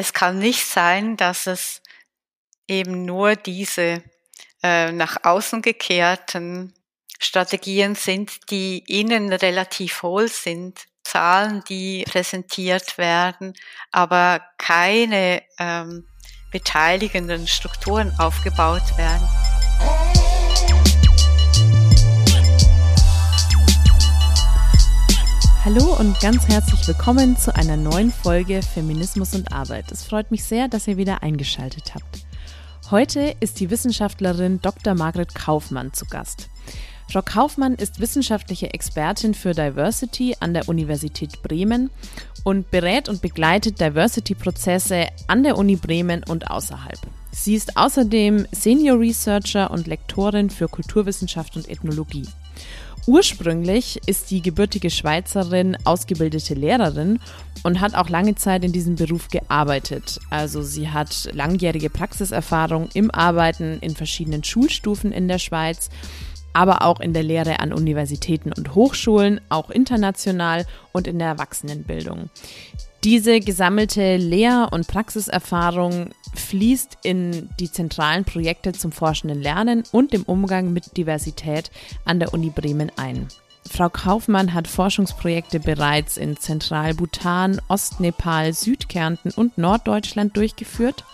es kann nicht sein, dass es eben nur diese äh, nach außen gekehrten Strategien sind, die innen relativ hohl sind, Zahlen, die präsentiert werden, aber keine ähm, beteiligenden Strukturen aufgebaut werden. Hallo und ganz herzlich willkommen zu einer neuen Folge Feminismus und Arbeit. Es freut mich sehr, dass ihr wieder eingeschaltet habt. Heute ist die Wissenschaftlerin Dr. Margret Kaufmann zu Gast. Frau Kaufmann ist wissenschaftliche Expertin für Diversity an der Universität Bremen und berät und begleitet Diversity-Prozesse an der Uni Bremen und außerhalb. Sie ist außerdem Senior Researcher und Lektorin für Kulturwissenschaft und Ethnologie. Ursprünglich ist die gebürtige Schweizerin ausgebildete Lehrerin und hat auch lange Zeit in diesem Beruf gearbeitet. Also sie hat langjährige Praxiserfahrung im Arbeiten in verschiedenen Schulstufen in der Schweiz, aber auch in der Lehre an Universitäten und Hochschulen, auch international und in der Erwachsenenbildung. Diese gesammelte Lehr- und Praxiserfahrung fließt in die zentralen Projekte zum forschenden Lernen und dem Umgang mit Diversität an der Uni Bremen ein. Frau Kaufmann hat Forschungsprojekte bereits in Zentralbhutan, Ostnepal, Südkärnten und Norddeutschland durchgeführt.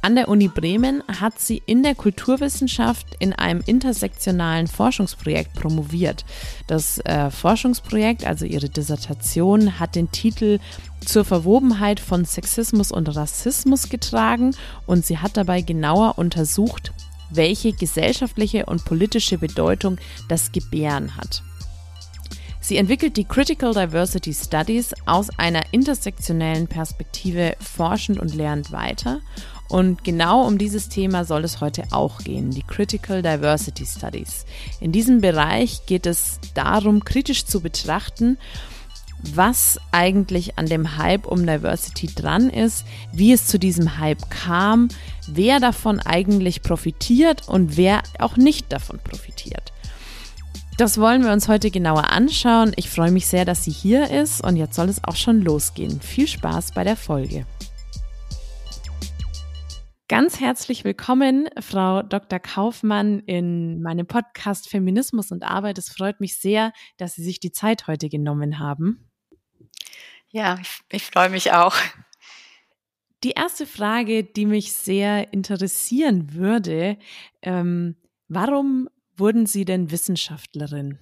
An der Uni Bremen hat sie in der Kulturwissenschaft in einem intersektionalen Forschungsprojekt promoviert. Das äh, Forschungsprojekt, also ihre Dissertation, hat den Titel zur Verwobenheit von Sexismus und Rassismus getragen und sie hat dabei genauer untersucht, welche gesellschaftliche und politische Bedeutung das Gebären hat. Sie entwickelt die Critical Diversity Studies aus einer intersektionellen Perspektive forschend und lehrend weiter und genau um dieses Thema soll es heute auch gehen, die Critical Diversity Studies. In diesem Bereich geht es darum, kritisch zu betrachten, was eigentlich an dem Hype um Diversity dran ist, wie es zu diesem Hype kam, wer davon eigentlich profitiert und wer auch nicht davon profitiert. Das wollen wir uns heute genauer anschauen. Ich freue mich sehr, dass sie hier ist und jetzt soll es auch schon losgehen. Viel Spaß bei der Folge. Ganz herzlich willkommen, Frau Dr. Kaufmann, in meinem Podcast Feminismus und Arbeit. Es freut mich sehr, dass Sie sich die Zeit heute genommen haben. Ja, ich, ich freue mich auch. Die erste Frage, die mich sehr interessieren würde, ähm, warum wurden Sie denn Wissenschaftlerin?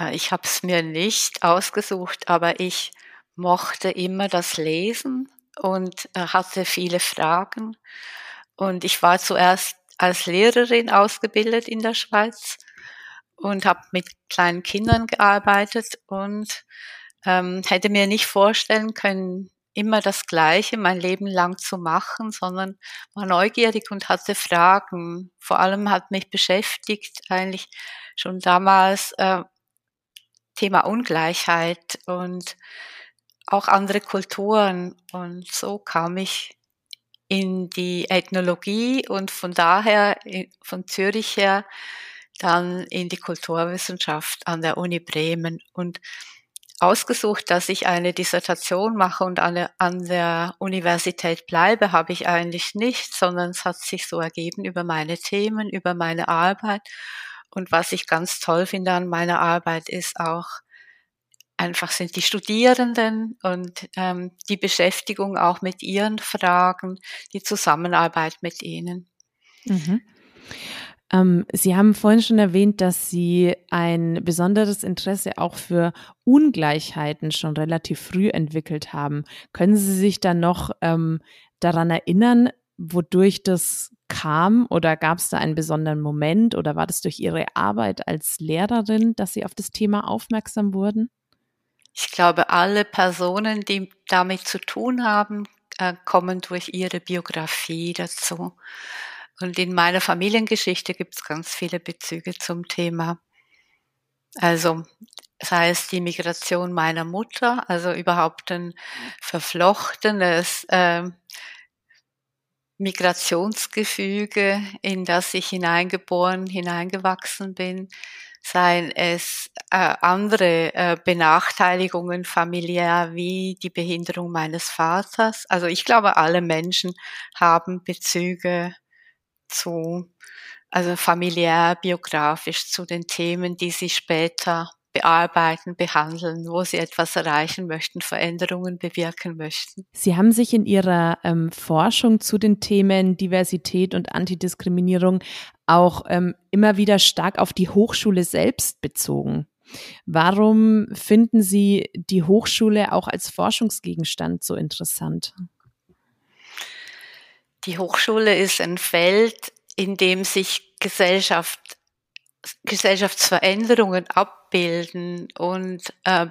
Äh, ich habe es mir nicht ausgesucht, aber ich mochte immer das Lesen und äh, hatte viele Fragen. Und ich war zuerst als Lehrerin ausgebildet in der Schweiz und habe mit kleinen Kindern gearbeitet und ähm, hätte mir nicht vorstellen können, immer das Gleiche mein Leben lang zu machen, sondern war neugierig und hatte Fragen. Vor allem hat mich beschäftigt eigentlich schon damals äh, Thema Ungleichheit und auch andere Kulturen. Und so kam ich in die Ethnologie und von daher, von Zürich her, dann in die Kulturwissenschaft an der Uni Bremen und ausgesucht, dass ich eine Dissertation mache und an der, an der Universität bleibe, habe ich eigentlich nicht, sondern es hat sich so ergeben über meine Themen, über meine Arbeit. Und was ich ganz toll finde an meiner Arbeit ist auch, einfach sind die Studierenden und ähm, die Beschäftigung auch mit ihren Fragen, die Zusammenarbeit mit ihnen. Mhm. Ähm, Sie haben vorhin schon erwähnt, dass Sie ein besonderes Interesse auch für Ungleichheiten schon relativ früh entwickelt haben. Können Sie sich dann noch ähm, daran erinnern, wodurch das kam oder gab es da einen besonderen Moment oder war das durch Ihre Arbeit als Lehrerin, dass Sie auf das Thema aufmerksam wurden? Ich glaube, alle Personen, die damit zu tun haben, äh, kommen durch ihre Biografie dazu. Und in meiner Familiengeschichte gibt es ganz viele Bezüge zum Thema. Also sei es die Migration meiner Mutter, also überhaupt ein verflochtenes äh, Migrationsgefüge, in das ich hineingeboren, hineingewachsen bin, seien es äh, andere äh, Benachteiligungen familiär wie die Behinderung meines Vaters. Also ich glaube, alle Menschen haben Bezüge zu, also familiär, biografisch zu den Themen, die sie später bearbeiten, behandeln, wo sie etwas erreichen möchten, Veränderungen bewirken möchten. Sie haben sich in Ihrer ähm, Forschung zu den Themen Diversität und Antidiskriminierung auch ähm, immer wieder stark auf die Hochschule selbst bezogen. Warum finden Sie die Hochschule auch als Forschungsgegenstand so interessant? Die Hochschule ist ein Feld, in dem sich Gesellschaft Gesellschaftsveränderungen abbilden. Und äh,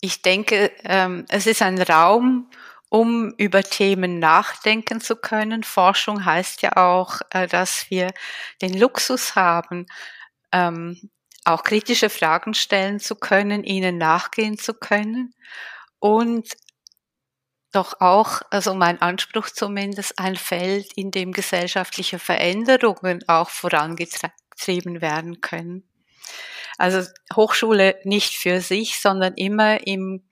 ich denke, ähm, es ist ein Raum, um über Themen nachdenken zu können. Forschung heißt ja auch, äh, dass wir den Luxus haben, ähm, auch kritische Fragen stellen zu können, ihnen nachgehen zu können und doch auch, also mein Anspruch zumindest, ein Feld, in dem gesellschaftliche Veränderungen auch vorangetragen betrieben werden können. Also Hochschule nicht für sich, sondern immer im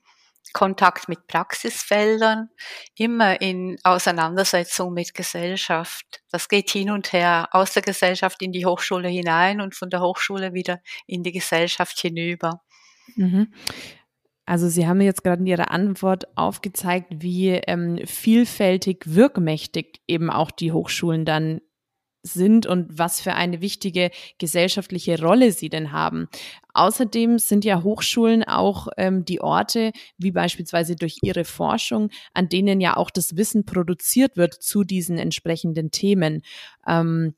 Kontakt mit Praxisfeldern, immer in Auseinandersetzung mit Gesellschaft. Das geht hin und her aus der Gesellschaft in die Hochschule hinein und von der Hochschule wieder in die Gesellschaft hinüber. Mhm. Also Sie haben jetzt gerade in Ihrer Antwort aufgezeigt, wie ähm, vielfältig wirkmächtig eben auch die Hochschulen dann sind und was für eine wichtige gesellschaftliche Rolle sie denn haben. Außerdem sind ja Hochschulen auch ähm, die Orte, wie beispielsweise durch ihre Forschung, an denen ja auch das Wissen produziert wird zu diesen entsprechenden Themen. Ähm,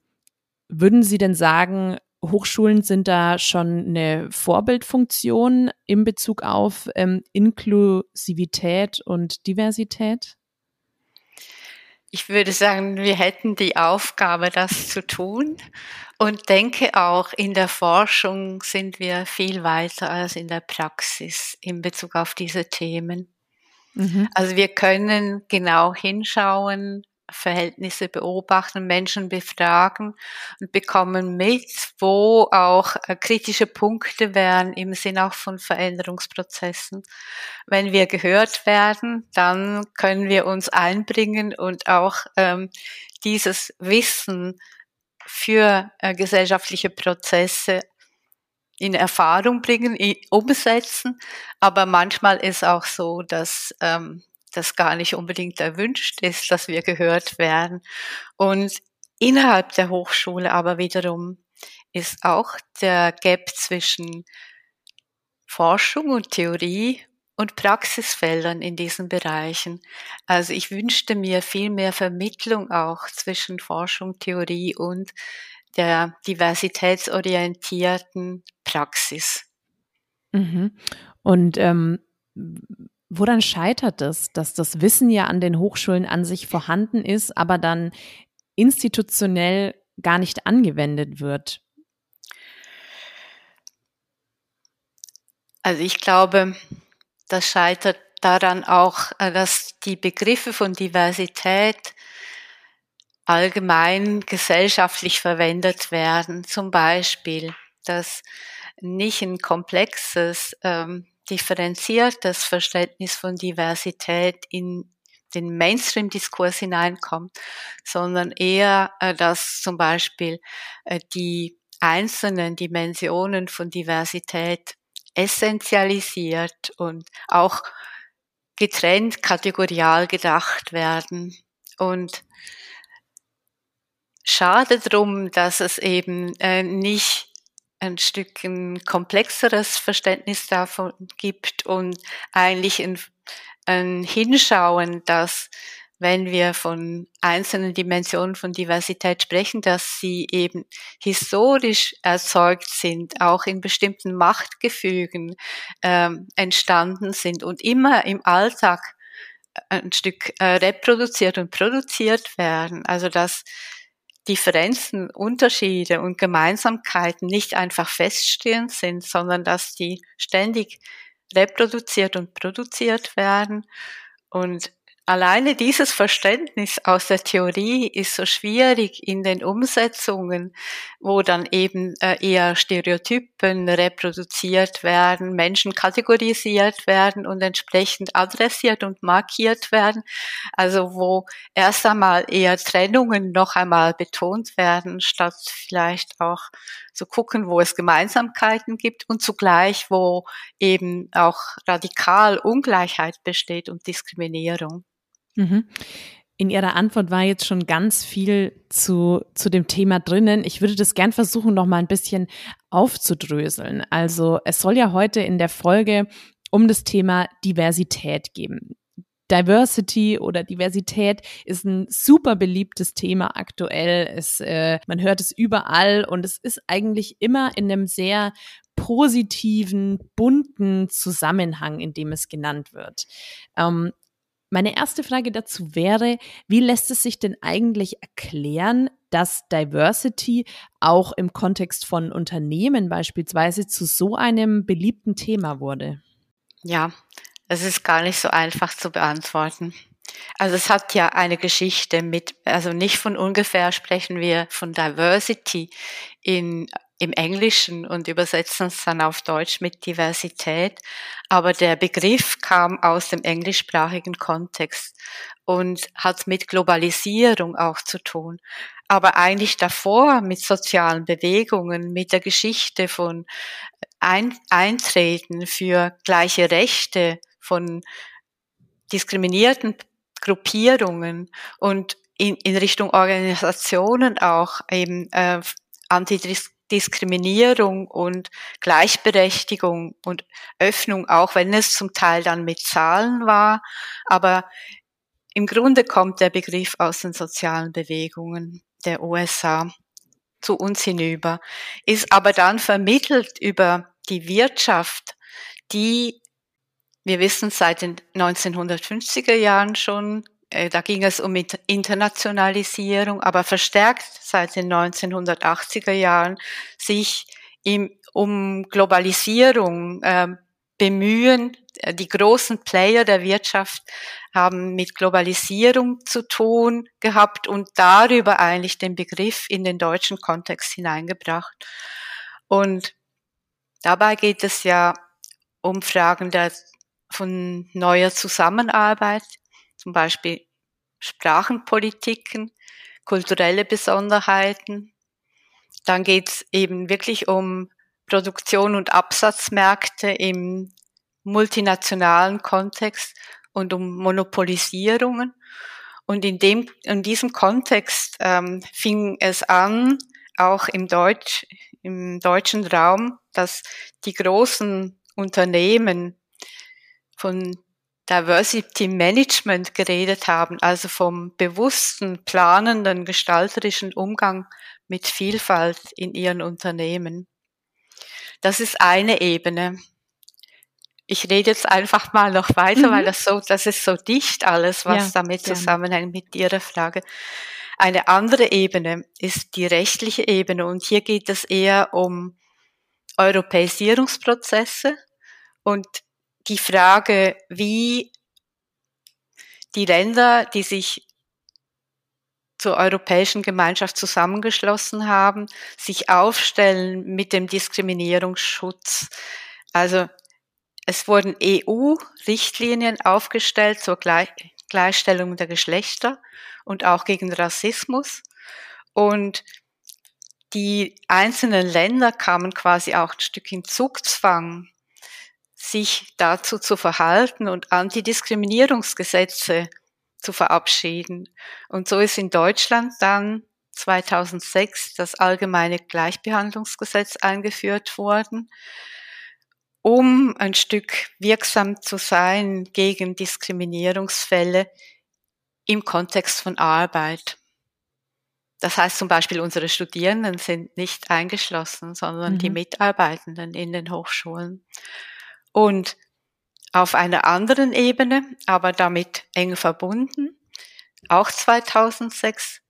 würden Sie denn sagen, Hochschulen sind da schon eine Vorbildfunktion in Bezug auf ähm, Inklusivität und Diversität? Ich würde sagen, wir hätten die Aufgabe, das zu tun und denke auch, in der Forschung sind wir viel weiter als in der Praxis in Bezug auf diese Themen. Mhm. Also wir können genau hinschauen, Verhältnisse beobachten, Menschen befragen und bekommen mit, wo auch äh, kritische Punkte wären im Sinn auch von Veränderungsprozessen. Wenn wir gehört werden, dann können wir uns einbringen und auch ähm, dieses Wissen für äh, gesellschaftliche Prozesse in Erfahrung bringen, umsetzen. Aber manchmal ist auch so, dass ähm, das gar nicht unbedingt erwünscht ist, dass wir gehört werden. Und innerhalb der Hochschule aber wiederum ist auch der Gap zwischen Forschung und Theorie und Praxisfeldern in diesen Bereichen. Also ich wünschte mir viel mehr Vermittlung auch zwischen Forschung, Theorie und der diversitätsorientierten Praxis. Mhm. Und ähm, Woran scheitert es, dass das Wissen ja an den Hochschulen an sich vorhanden ist, aber dann institutionell gar nicht angewendet wird? Also ich glaube, das scheitert daran auch, äh, dass die Begriffe von Diversität allgemein gesellschaftlich verwendet werden. Zum Beispiel, dass nicht ein komplexes ähm, differenziertes Verständnis von Diversität in den Mainstream-Diskurs hineinkommt, sondern eher, äh, dass zum Beispiel äh, die einzelnen Dimensionen von Diversität essentialisiert und auch getrennt kategorial gedacht werden. Und schade drum, dass es eben äh, nicht ein Stück ein komplexeres Verständnis davon gibt und eigentlich ein, ein Hinschauen, dass wenn wir von einzelnen Dimensionen von Diversität sprechen, dass sie eben historisch erzeugt sind, auch in bestimmten Machtgefügen ähm, entstanden sind und immer im Alltag ein Stück äh, reproduziert und produziert werden. Also dass Differenzen, Unterschiede und Gemeinsamkeiten nicht einfach feststehend sind, sondern dass die ständig reproduziert und produziert werden. Und alleine dieses Verständnis aus der Theorie ist so schwierig in den Umsetzungen, wo dann eben äh, eher Stereotypen reproduziert werden, Menschen kategorisiert werden und entsprechend adressiert und markiert werden. Also wo erst einmal eher Trennungen noch einmal betont werden, statt vielleicht auch zu gucken, wo es Gemeinsamkeiten gibt und zugleich, wo eben auch radikal Ungleichheit besteht und Diskriminierung. Mhm. In Ihrer Antwort war jetzt schon ganz viel zu, zu dem Thema drinnen. Ich würde das gern versuchen, noch mal ein bisschen aufzudröseln. Also es soll ja heute in der Folge um das Thema Diversität gehen. Diversity oder Diversität ist ein super beliebtes Thema aktuell. Es, äh, man hört es überall und es ist eigentlich immer in einem sehr positiven, bunten Zusammenhang, in dem es genannt wird. Ähm, meine erste Frage dazu wäre, wie lässt es sich denn eigentlich erklären, dass Diversity auch im Kontext von Unternehmen beispielsweise zu so einem beliebten Thema wurde? Ja, es ist gar nicht so einfach zu beantworten. Also es hat ja eine Geschichte mit, also nicht von ungefähr sprechen wir von Diversity in im Englischen und übersetzen es dann auf Deutsch mit Diversität. Aber der Begriff kam aus dem englischsprachigen Kontext und hat mit Globalisierung auch zu tun. Aber eigentlich davor mit sozialen Bewegungen, mit der Geschichte von Ein Eintreten für gleiche Rechte von diskriminierten Gruppierungen und in, in Richtung Organisationen auch eben äh, Antidis Diskriminierung und Gleichberechtigung und Öffnung, auch wenn es zum Teil dann mit Zahlen war. Aber im Grunde kommt der Begriff aus den sozialen Bewegungen der USA zu uns hinüber, ist aber dann vermittelt über die Wirtschaft, die, wir wissen seit den 1950er Jahren schon, da ging es um Internationalisierung, aber verstärkt seit den 1980er Jahren sich im, um Globalisierung äh, bemühen. Äh, die großen Player der Wirtschaft haben mit Globalisierung zu tun gehabt und darüber eigentlich den Begriff in den deutschen Kontext hineingebracht. Und dabei geht es ja um Fragen der, von neuer Zusammenarbeit, zum Beispiel Sprachenpolitiken, kulturelle Besonderheiten. Dann geht es eben wirklich um Produktion und Absatzmärkte im multinationalen Kontext und um Monopolisierungen. Und in dem, in diesem Kontext ähm, fing es an, auch im Deutsch, im deutschen Raum, dass die großen Unternehmen von Diversity Management geredet haben, also vom bewussten, planenden, gestalterischen Umgang mit Vielfalt in ihren Unternehmen. Das ist eine Ebene. Ich rede jetzt einfach mal noch weiter, mhm. weil das so, das ist so dicht alles, was ja, damit zusammenhängt mit Ihrer Frage. Eine andere Ebene ist die rechtliche Ebene und hier geht es eher um Europäisierungsprozesse und die Frage, wie die Länder, die sich zur Europäischen Gemeinschaft zusammengeschlossen haben, sich aufstellen mit dem Diskriminierungsschutz. Also es wurden EU-Richtlinien aufgestellt zur Gleichstellung der Geschlechter und auch gegen Rassismus. Und die einzelnen Länder kamen quasi auch ein Stück in Zugzwang, sich dazu zu verhalten und Antidiskriminierungsgesetze zu verabschieden. Und so ist in Deutschland dann 2006 das allgemeine Gleichbehandlungsgesetz eingeführt worden, um ein Stück wirksam zu sein gegen Diskriminierungsfälle im Kontext von Arbeit. Das heißt zum Beispiel, unsere Studierenden sind nicht eingeschlossen, sondern mhm. die Mitarbeitenden in den Hochschulen. Und auf einer anderen Ebene, aber damit eng verbunden, auch 2006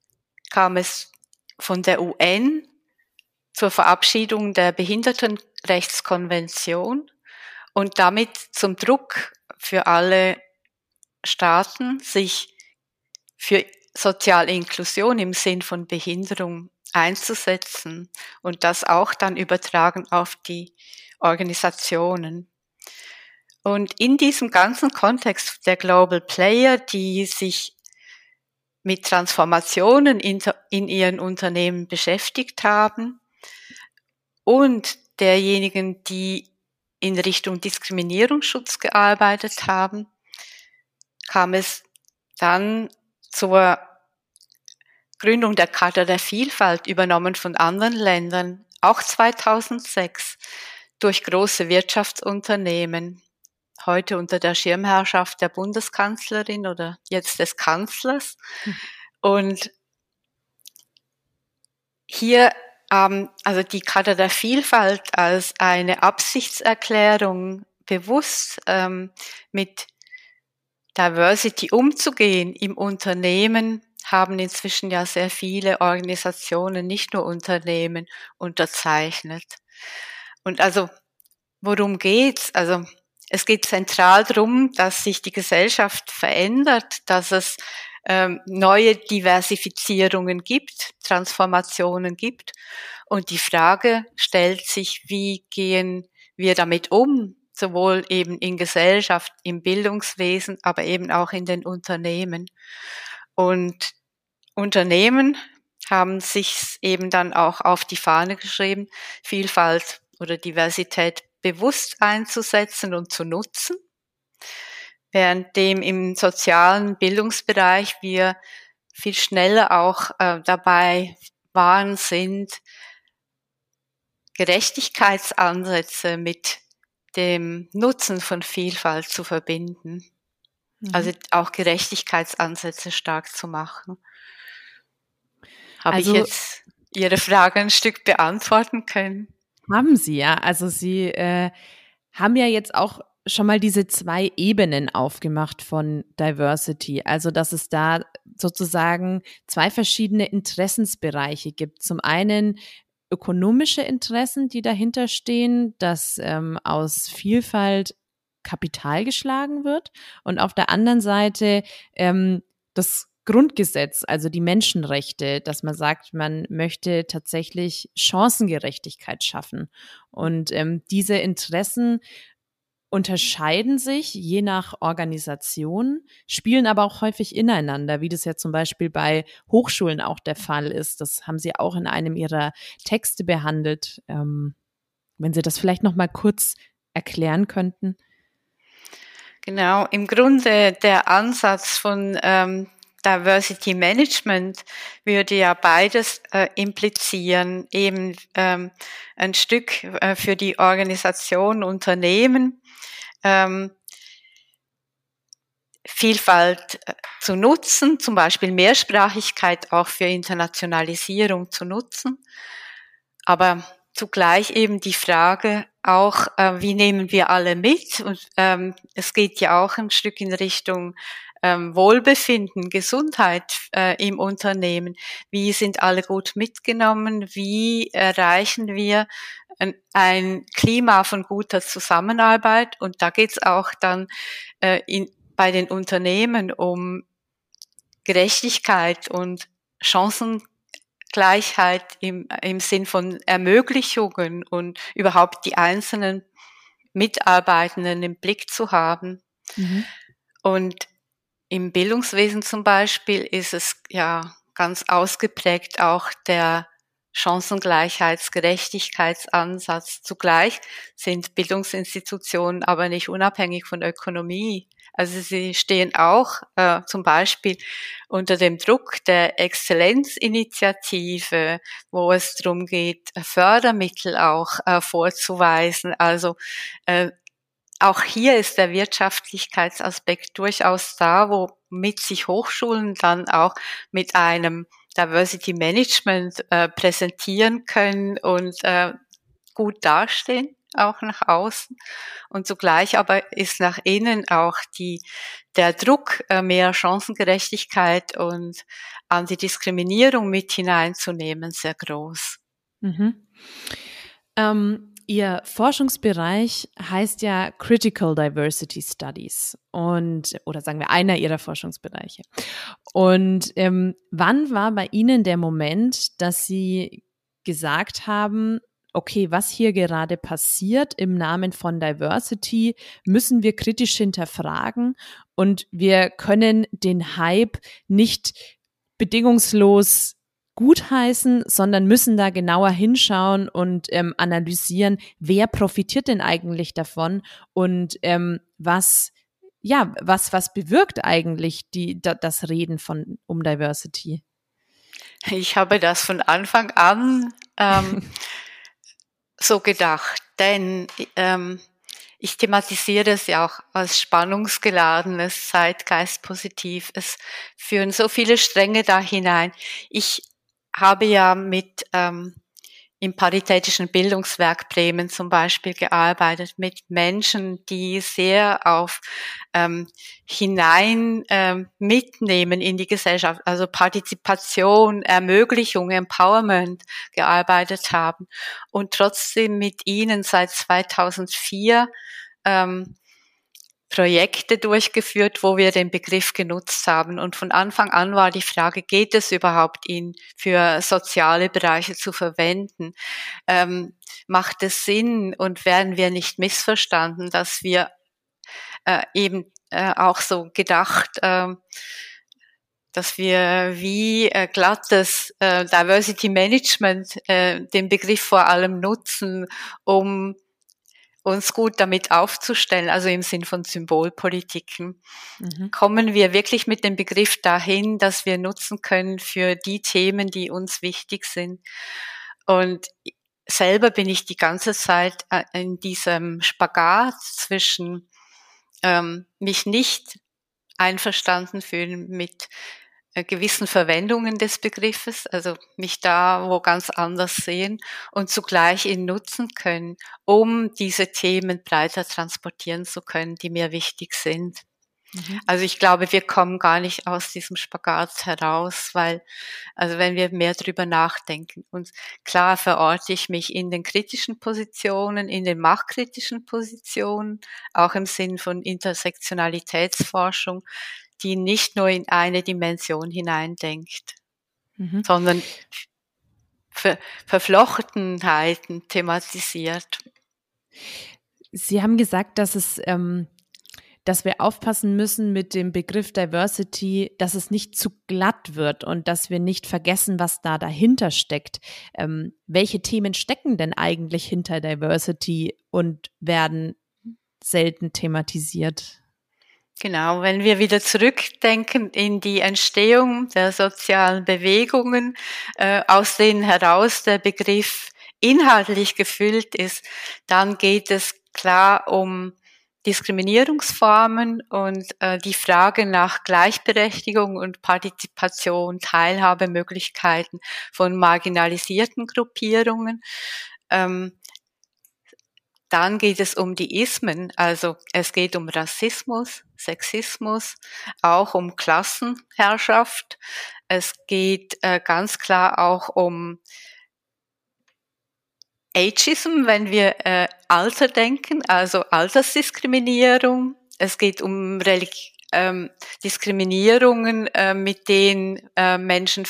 kam es von der UN zur Verabschiedung der Behindertenrechtskonvention und damit zum Druck für alle Staaten sich für soziale Inklusion im Sinn von Behinderung einzusetzen und das auch dann übertragen auf die Organisationen. Und in diesem ganzen Kontext der Global Player, die sich mit Transformationen in, in ihren Unternehmen beschäftigt haben und derjenigen, die in Richtung Diskriminierungsschutz gearbeitet haben, kam es dann zur Gründung der Charta der Vielfalt, übernommen von anderen Ländern, auch 2006 durch große Wirtschaftsunternehmen, heute unter der Schirmherrschaft der Bundeskanzlerin oder jetzt des Kanzlers. Hm. Und hier ähm, also die Charta der Vielfalt als eine Absichtserklärung bewusst ähm, mit Diversity umzugehen im Unternehmen, haben inzwischen ja sehr viele Organisationen, nicht nur Unternehmen, unterzeichnet. Und also, worum geht's? Also, es geht zentral darum, dass sich die Gesellschaft verändert, dass es ähm, neue Diversifizierungen gibt, Transformationen gibt. Und die Frage stellt sich, wie gehen wir damit um, sowohl eben in Gesellschaft, im Bildungswesen, aber eben auch in den Unternehmen. Und Unternehmen haben sich eben dann auch auf die Fahne geschrieben, Vielfalt oder Diversität bewusst einzusetzen und zu nutzen, währenddem im sozialen Bildungsbereich wir viel schneller auch äh, dabei waren, sind Gerechtigkeitsansätze mit dem Nutzen von Vielfalt zu verbinden. Mhm. Also auch Gerechtigkeitsansätze stark zu machen. Habe also, ich jetzt Ihre Frage ein Stück beantworten können? Haben Sie ja. Also Sie äh, haben ja jetzt auch schon mal diese zwei Ebenen aufgemacht von Diversity. Also, dass es da sozusagen zwei verschiedene Interessensbereiche gibt. Zum einen ökonomische Interessen, die dahinter stehen, dass ähm, aus Vielfalt Kapital geschlagen wird und auf der anderen Seite ähm, das Grundgesetz, also die Menschenrechte, dass man sagt, man möchte tatsächlich Chancengerechtigkeit schaffen. Und ähm, diese Interessen unterscheiden sich je nach Organisation, spielen aber auch häufig ineinander, wie das ja zum Beispiel bei Hochschulen auch der Fall ist. Das haben Sie auch in einem Ihrer Texte behandelt. Ähm, wenn Sie das vielleicht noch mal kurz erklären könnten. Genau, im Grunde der Ansatz von ähm, Diversity Management würde ja beides äh, implizieren, eben ähm, ein Stück äh, für die Organisation, Unternehmen, ähm, Vielfalt äh, zu nutzen, zum Beispiel Mehrsprachigkeit auch für Internationalisierung zu nutzen, aber zugleich eben die Frage auch, äh, wie nehmen wir alle mit? Und ähm, es geht ja auch ein Stück in Richtung ähm, Wohlbefinden, Gesundheit äh, im Unternehmen. Wie sind alle gut mitgenommen? Wie erreichen wir ein, Klima von guter Zusammenarbeit? Und da geht es auch dann äh, in, bei den Unternehmen um Gerechtigkeit und Chancengleichheit im, im Sinn von Ermöglichungen und überhaupt die einzelnen Mitarbeitenden im Blick zu haben. Mhm. Und im Bildungswesen zum Beispiel ist es ja ganz ausgeprägt auch der Chancengleichheitsgerechtigkeitsansatz. Zugleich sind Bildungsinstitutionen aber nicht unabhängig von Ökonomie. Also sie stehen auch äh, zum Beispiel unter dem Druck der Exzellenzinitiative, wo es darum geht, Fördermittel auch äh, vorzuweisen. Also äh, auch hier ist der Wirtschaftlichkeitsaspekt durchaus da, womit sich Hochschulen dann auch mit einem Diversity Management äh, präsentieren können und äh, gut dastehen, auch nach außen. Und zugleich aber ist nach innen auch die, der Druck, äh, mehr Chancengerechtigkeit und Antidiskriminierung mit hineinzunehmen, sehr groß. Mhm. Ähm Ihr Forschungsbereich heißt ja Critical Diversity Studies und oder sagen wir einer Ihrer Forschungsbereiche. Und ähm, wann war bei Ihnen der Moment, dass Sie gesagt haben, okay, was hier gerade passiert im Namen von Diversity, müssen wir kritisch hinterfragen und wir können den Hype nicht bedingungslos gutheißen, sondern müssen da genauer hinschauen und ähm, analysieren, wer profitiert denn eigentlich davon und ähm, was ja, was, was bewirkt eigentlich die, da, das Reden von um Diversity? Ich habe das von Anfang an ähm, so gedacht, denn ähm, ich thematisiere es ja auch als spannungsgeladenes, zeitgeistpositiv. Es führen so viele Stränge da hinein. Ich habe ja mit ähm, im Paritätischen Bildungswerk Bremen zum Beispiel gearbeitet mit Menschen, die sehr auf ähm, hinein ähm, mitnehmen in die Gesellschaft, also Partizipation, Ermöglichung, Empowerment gearbeitet haben. Und trotzdem mit ihnen seit 2004 ähm, Projekte durchgeführt, wo wir den Begriff genutzt haben. Und von Anfang an war die Frage, geht es überhaupt, ihn für soziale Bereiche zu verwenden? Ähm, macht es Sinn und werden wir nicht missverstanden, dass wir äh, eben äh, auch so gedacht, äh, dass wir wie äh, glattes äh, Diversity Management äh, den Begriff vor allem nutzen, um uns gut damit aufzustellen, also im Sinn von Symbolpolitiken, mhm. kommen wir wirklich mit dem Begriff dahin, dass wir nutzen können für die Themen, die uns wichtig sind. Und selber bin ich die ganze Zeit äh, in diesem Spagat zwischen ähm, mich nicht einverstanden fühlen mit gewissen Verwendungen des Begriffes, also mich da wo ganz anders sehen und zugleich ihn nutzen können, um diese Themen breiter transportieren zu können, die mir wichtig sind. Mhm. Also ich glaube, wir kommen gar nicht aus diesem Spagat heraus, weil, also wenn wir mehr drüber nachdenken und klar verorte ich mich in den kritischen Positionen, in den machtkritischen Positionen, auch im Sinn von Intersektionalitätsforschung, die nicht nur in eine Dimension hineindenkt, mhm. sondern Ver Verflochtenheiten thematisiert. Sie haben gesagt, dass es, ähm, dass wir aufpassen müssen mit dem Begriff Diversity, dass es nicht zu glatt wird und dass wir nicht vergessen, was da dahinter steckt. Ähm, welche Themen stecken denn eigentlich hinter Diversity und werden selten thematisiert? Genau, wenn wir wieder zurückdenken in die Entstehung der sozialen Bewegungen, äh, aus denen heraus der Begriff inhaltlich gefüllt ist, dann geht es klar um Diskriminierungsformen und äh, die Frage nach Gleichberechtigung und Partizipation, Teilhabemöglichkeiten von marginalisierten Gruppierungen. Ähm, dann geht es um die Ismen, also es geht um Rassismus, Sexismus, auch um Klassenherrschaft. Es geht äh, ganz klar auch um Ageism, wenn wir äh, Alter denken, also Altersdiskriminierung. Es geht um Religi ähm, Diskriminierungen, äh, mit denen äh, Menschen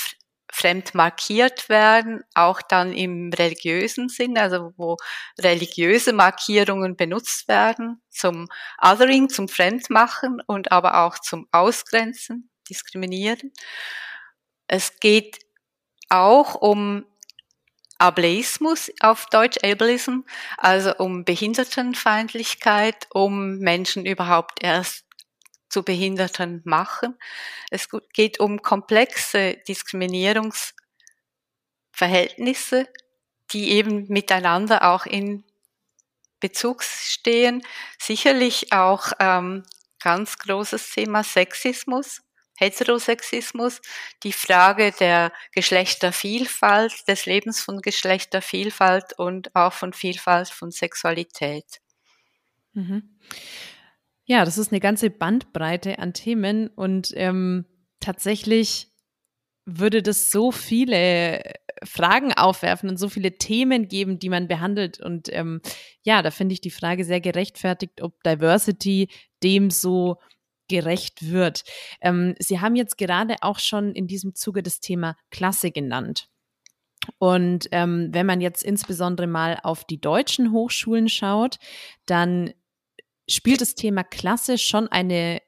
fremd markiert werden, auch dann im religiösen Sinn, also wo religiöse Markierungen benutzt werden zum Othering, zum Fremdmachen und aber auch zum Ausgrenzen, Diskriminieren. Es geht auch um Ableismus auf Deutsch, Ableism, also um Behindertenfeindlichkeit, um Menschen überhaupt erst zu Behinderten machen. Es geht um komplexe Diskriminierungsverhältnisse, die eben miteinander auch in Bezug stehen. Sicherlich auch ähm, ganz großes Thema Sexismus, Heterosexismus, die Frage der Geschlechtervielfalt, des Lebens von Geschlechtervielfalt und auch von Vielfalt von Sexualität. Mhm. Ja, das ist eine ganze Bandbreite an Themen und ähm, tatsächlich würde das so viele Fragen aufwerfen und so viele Themen geben, die man behandelt. Und ähm, ja, da finde ich die Frage sehr gerechtfertigt, ob Diversity dem so gerecht wird. Ähm, Sie haben jetzt gerade auch schon in diesem Zuge das Thema Klasse genannt. Und ähm, wenn man jetzt insbesondere mal auf die deutschen Hochschulen schaut, dann spielt das Thema Klasse schon eine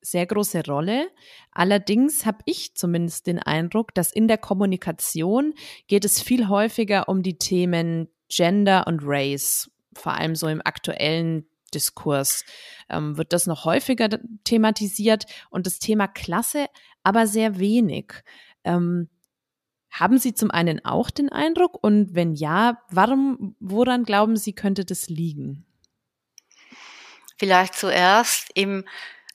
sehr große Rolle. Allerdings habe ich zumindest den Eindruck, dass in der Kommunikation geht es viel häufiger um die Themen Gender und Race, vor allem so im aktuellen Diskurs ähm, wird das noch häufiger thematisiert und das Thema Klasse aber sehr wenig. Ähm, haben Sie zum einen auch den Eindruck und wenn ja, warum, woran glauben Sie, könnte das liegen? Vielleicht zuerst im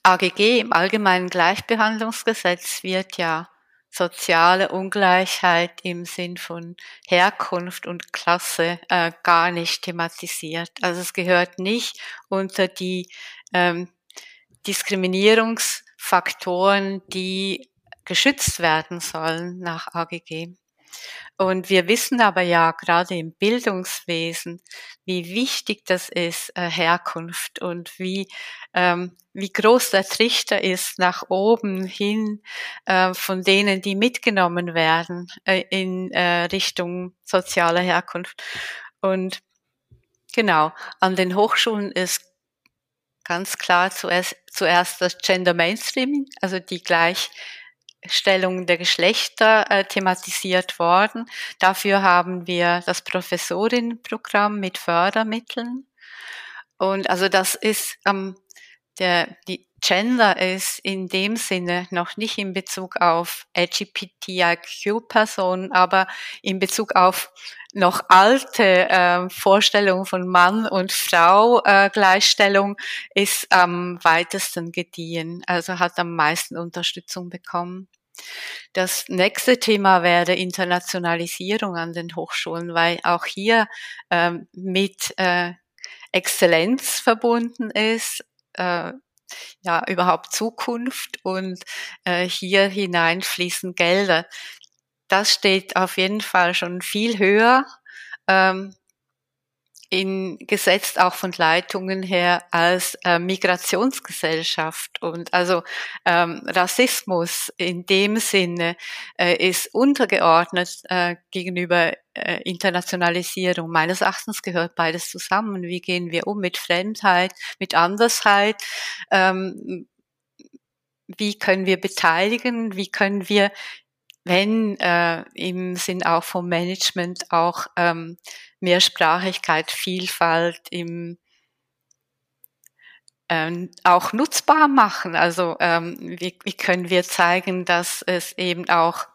AGG, im Allgemeinen Gleichbehandlungsgesetz, wird ja soziale Ungleichheit im Sinn von Herkunft und Klasse äh, gar nicht thematisiert. Also es gehört nicht unter die ähm, Diskriminierungsfaktoren, die geschützt werden sollen nach AGG. Und wir wissen aber ja gerade im Bildungswesen, wie wichtig das ist, äh, Herkunft und wie, ähm, wie groß der Trichter ist nach oben hin äh, von denen, die mitgenommen werden äh, in äh, Richtung soziale Herkunft. Und genau, an den Hochschulen ist ganz klar zuerst, zuerst das Gender Mainstreaming, also die gleich Stellung der Geschlechter äh, thematisiert worden. Dafür haben wir das Professorinnenprogramm mit Fördermitteln. Und also das ist ähm, der, die Gender ist in dem Sinne noch nicht in Bezug auf LGBTIQ-Personen, aber in Bezug auf noch alte äh, Vorstellungen von Mann und Frau äh, Gleichstellung ist am weitesten gediehen, also hat am meisten Unterstützung bekommen. Das nächste Thema wäre Internationalisierung an den Hochschulen, weil auch hier ähm, mit äh, Exzellenz verbunden ist, äh, ja, überhaupt Zukunft und äh, hier hinein fließen Gelder. Das steht auf jeden Fall schon viel höher ähm, in, gesetzt auch von Leitungen her als äh, Migrationsgesellschaft. Und also ähm, Rassismus in dem Sinne äh, ist untergeordnet äh, gegenüber äh, Internationalisierung. Meines Erachtens gehört beides zusammen. Wie gehen wir um mit Fremdheit, mit Andersheit? Ähm, wie können wir beteiligen? Wie können wir wenn äh, im Sinn auch vom Management auch ähm, Mehrsprachigkeit, Vielfalt im ähm, auch nutzbar machen. Also ähm, wie, wie können wir zeigen, dass es eben auch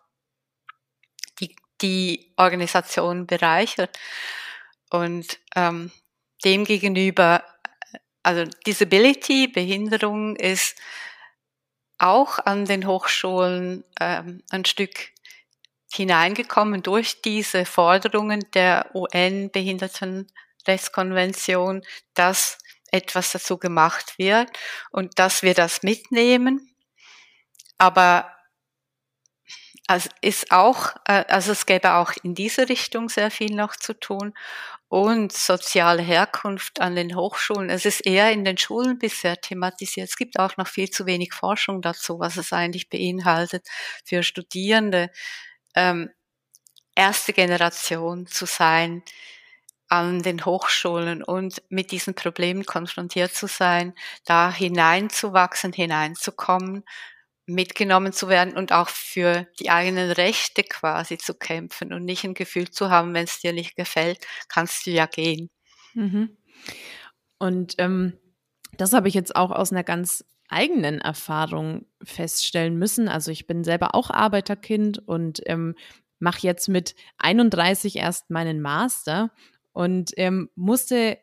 die, die Organisation bereichert und ähm, demgegenüber, also Disability, Behinderung ist auch an den Hochschulen ähm, ein Stück hineingekommen durch diese Forderungen der UN-Behindertenrechtskonvention, dass etwas dazu gemacht wird und dass wir das mitnehmen. Aber es ist auch, äh, also es gäbe auch in diese Richtung sehr viel noch zu tun und soziale Herkunft an den Hochschulen. Es ist eher in den Schulen bisher thematisiert. Es gibt auch noch viel zu wenig Forschung dazu, was es eigentlich beinhaltet für Studierende, ähm, erste Generation zu sein an den Hochschulen und mit diesen Problemen konfrontiert zu sein, da hineinzuwachsen, hineinzukommen mitgenommen zu werden und auch für die eigenen Rechte quasi zu kämpfen und nicht ein Gefühl zu haben, wenn es dir nicht gefällt, kannst du ja gehen. Mhm. Und ähm, das habe ich jetzt auch aus einer ganz eigenen Erfahrung feststellen müssen. Also ich bin selber auch Arbeiterkind und ähm, mache jetzt mit 31 erst meinen Master und ähm, musste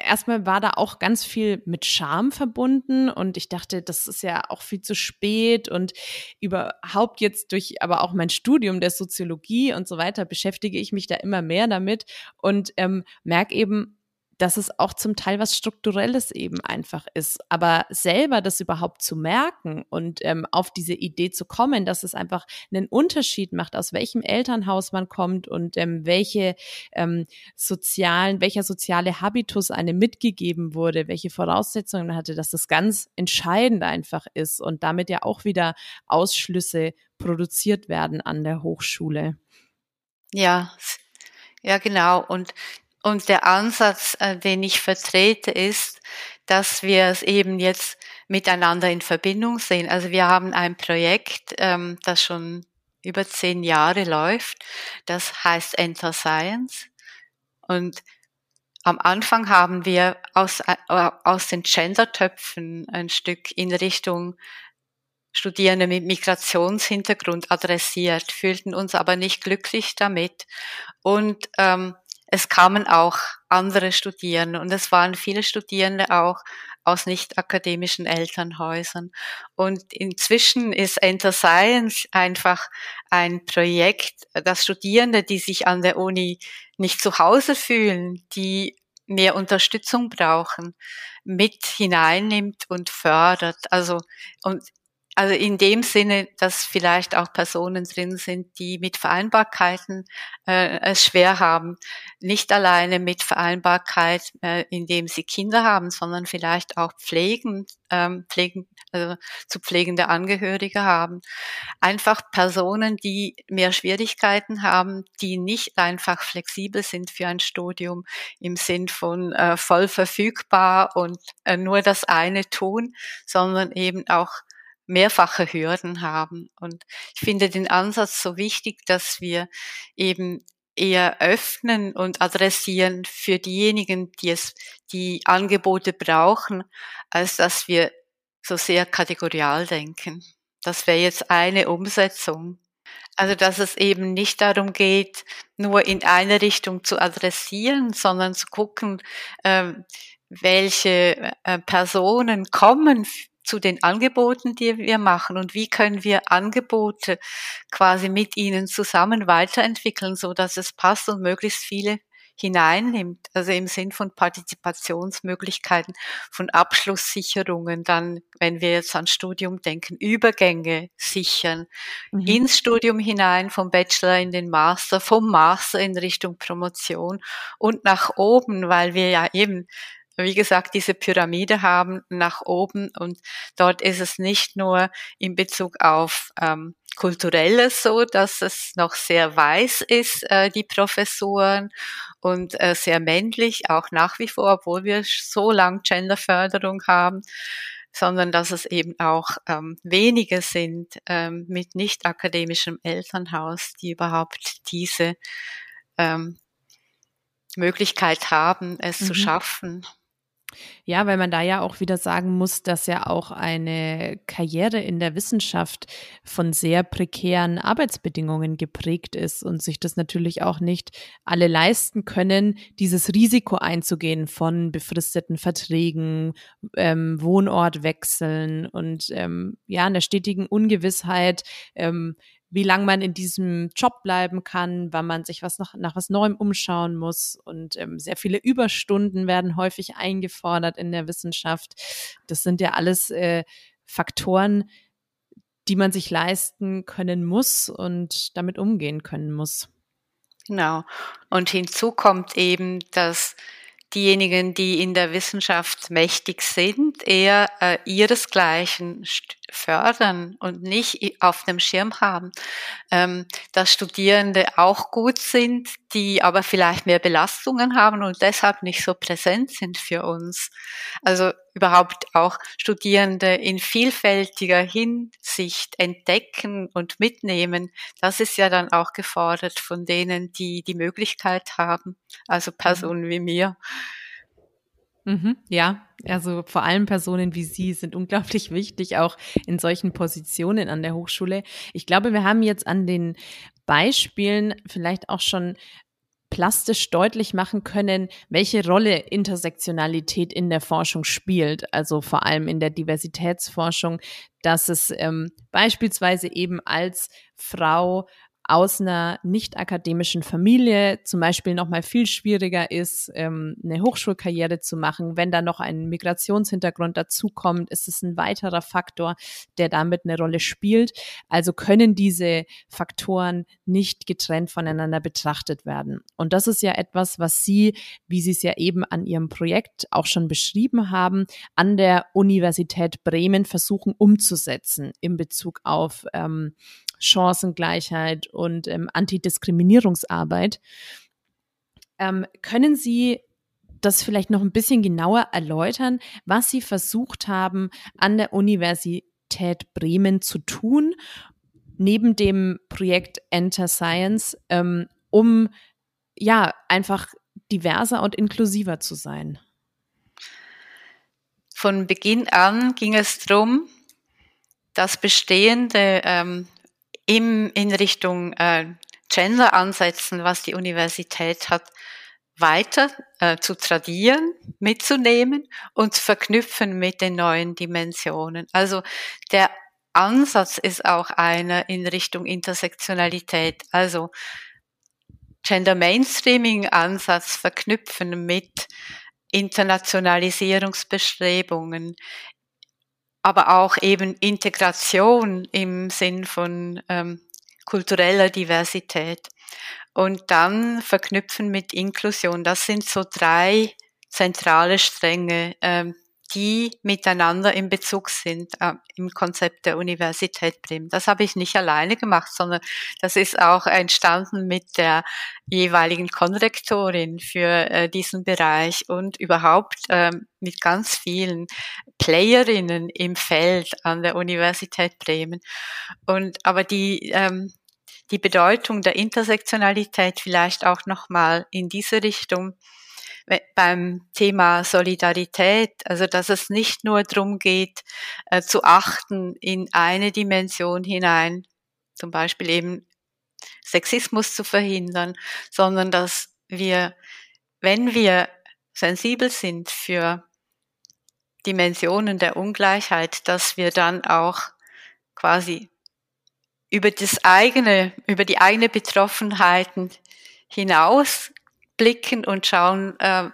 erstmal war da auch ganz viel mit Scham verbunden und ich dachte, das ist ja auch viel zu spät und überhaupt jetzt durch aber auch mein Studium der Soziologie und so weiter beschäftige ich mich da immer mehr damit und ähm, merke eben, dass es auch zum Teil was Strukturelles eben einfach ist. Aber selber das überhaupt zu merken und ähm, auf diese Idee zu kommen, dass es einfach einen Unterschied macht, aus welchem Elternhaus man kommt und ähm, welche ähm, sozialen, welcher soziale Habitus einem mitgegeben wurde, welche Voraussetzungen man hatte, dass das ganz entscheidend einfach ist und damit ja auch wieder Ausschlüsse produziert werden an der Hochschule. Ja, ja, genau. Und und der Ansatz, äh, den ich vertrete, ist, dass wir es eben jetzt miteinander in Verbindung sehen. Also wir haben ein Projekt, ähm, das schon über zehn Jahre läuft. Das heißt Enter Science. Und am Anfang haben wir aus, äh, aus den Gender-Töpfen ein Stück in Richtung Studierende mit Migrationshintergrund adressiert, fühlten uns aber nicht glücklich damit und ähm, es kamen auch andere Studierende und es waren viele Studierende auch aus nicht akademischen Elternhäusern. Und inzwischen ist Enter Science einfach ein Projekt, das Studierende, die sich an der Uni nicht zu Hause fühlen, die mehr Unterstützung brauchen, mit hineinnimmt und fördert. Also, und also in dem Sinne, dass vielleicht auch Personen drin sind, die mit Vereinbarkeiten äh, es schwer haben. Nicht alleine mit Vereinbarkeit, äh, indem sie Kinder haben, sondern vielleicht auch pflegen, ähm, pflegen, also zu pflegende Angehörige haben. Einfach Personen, die mehr Schwierigkeiten haben, die nicht einfach flexibel sind für ein Studium im Sinn von äh, voll verfügbar und äh, nur das eine tun, sondern eben auch mehrfache Hürden haben. Und ich finde den Ansatz so wichtig, dass wir eben eher öffnen und adressieren für diejenigen, die es, die Angebote brauchen, als dass wir so sehr kategorial denken. Das wäre jetzt eine Umsetzung. Also, dass es eben nicht darum geht, nur in eine Richtung zu adressieren, sondern zu gucken, äh, welche äh, Personen kommen zu den Angeboten, die wir machen und wie können wir Angebote quasi mit ihnen zusammen weiterentwickeln, so dass es passt und möglichst viele hineinnimmt, also im Sinn von Partizipationsmöglichkeiten, von Abschlusssicherungen, dann, wenn wir jetzt an Studium denken, Übergänge sichern, mhm. ins Studium hinein, vom Bachelor in den Master, vom Master in Richtung Promotion und nach oben, weil wir ja eben wie gesagt, diese Pyramide haben nach oben und dort ist es nicht nur in Bezug auf ähm, kulturelles so, dass es noch sehr weiß ist, äh, die Professuren und äh, sehr männlich, auch nach wie vor, obwohl wir so lang Genderförderung haben, sondern dass es eben auch ähm, wenige sind ähm, mit nicht akademischem Elternhaus, die überhaupt diese ähm, Möglichkeit haben, es mhm. zu schaffen. Ja, weil man da ja auch wieder sagen muss, dass ja auch eine Karriere in der Wissenschaft von sehr prekären Arbeitsbedingungen geprägt ist und sich das natürlich auch nicht alle leisten können, dieses Risiko einzugehen von befristeten Verträgen, ähm, Wohnortwechseln und ähm, ja, einer stetigen Ungewissheit, ähm, wie lange man in diesem Job bleiben kann, wann man sich was noch nach was Neuem umschauen muss. Und ähm, sehr viele Überstunden werden häufig eingefordert in der Wissenschaft. Das sind ja alles äh, Faktoren, die man sich leisten können muss und damit umgehen können muss. Genau. Und hinzu kommt eben, dass diejenigen, die in der Wissenschaft mächtig sind, eher äh, ihresgleichen fördern und nicht auf dem Schirm haben, ähm, dass Studierende auch gut sind, die aber vielleicht mehr Belastungen haben und deshalb nicht so präsent sind für uns. Also überhaupt auch Studierende in vielfältiger Hinsicht entdecken und mitnehmen, das ist ja dann auch gefordert von denen, die die Möglichkeit haben, also Personen wie mir. Mhm, ja, also vor allem Personen wie Sie sind unglaublich wichtig, auch in solchen Positionen an der Hochschule. Ich glaube, wir haben jetzt an den Beispielen vielleicht auch schon plastisch deutlich machen können, welche Rolle Intersektionalität in der Forschung spielt, also vor allem in der Diversitätsforschung, dass es ähm, beispielsweise eben als Frau aus einer nicht akademischen Familie zum Beispiel noch mal viel schwieriger ist, ähm, eine Hochschulkarriere zu machen. Wenn da noch ein Migrationshintergrund dazukommt, ist es ein weiterer Faktor, der damit eine Rolle spielt. Also können diese Faktoren nicht getrennt voneinander betrachtet werden. Und das ist ja etwas, was Sie, wie Sie es ja eben an Ihrem Projekt auch schon beschrieben haben, an der Universität Bremen versuchen umzusetzen in Bezug auf ähm, Chancengleichheit und ähm, Antidiskriminierungsarbeit. Ähm, können Sie das vielleicht noch ein bisschen genauer erläutern, was Sie versucht haben, an der Universität Bremen zu tun, neben dem Projekt Enter Science, ähm, um ja einfach diverser und inklusiver zu sein? Von Beginn an ging es darum, das Bestehende ähm, im, in Richtung äh, Gender ansetzen, was die Universität hat, weiter äh, zu tradieren, mitzunehmen und zu verknüpfen mit den neuen Dimensionen. Also der Ansatz ist auch einer in Richtung Intersektionalität, also Gender Mainstreaming Ansatz verknüpfen mit Internationalisierungsbestrebungen, aber auch eben Integration im Sinn von ähm, kultureller Diversität und dann verknüpfen mit Inklusion. Das sind so drei zentrale Stränge, ähm, die miteinander in Bezug sind äh, im Konzept der Universität Bremen. Das habe ich nicht alleine gemacht, sondern das ist auch entstanden mit der jeweiligen Konrektorin für äh, diesen Bereich und überhaupt äh, mit ganz vielen Playerinnen im Feld an der Universität Bremen. Und aber die ähm, die Bedeutung der Intersektionalität vielleicht auch nochmal in diese Richtung beim Thema Solidarität, also dass es nicht nur darum geht, äh, zu achten in eine Dimension hinein, zum Beispiel eben Sexismus zu verhindern, sondern dass wir, wenn wir sensibel sind für Dimensionen der Ungleichheit, dass wir dann auch quasi über das eigene, über die eigene Betroffenheiten hinaus blicken und schauen, äh,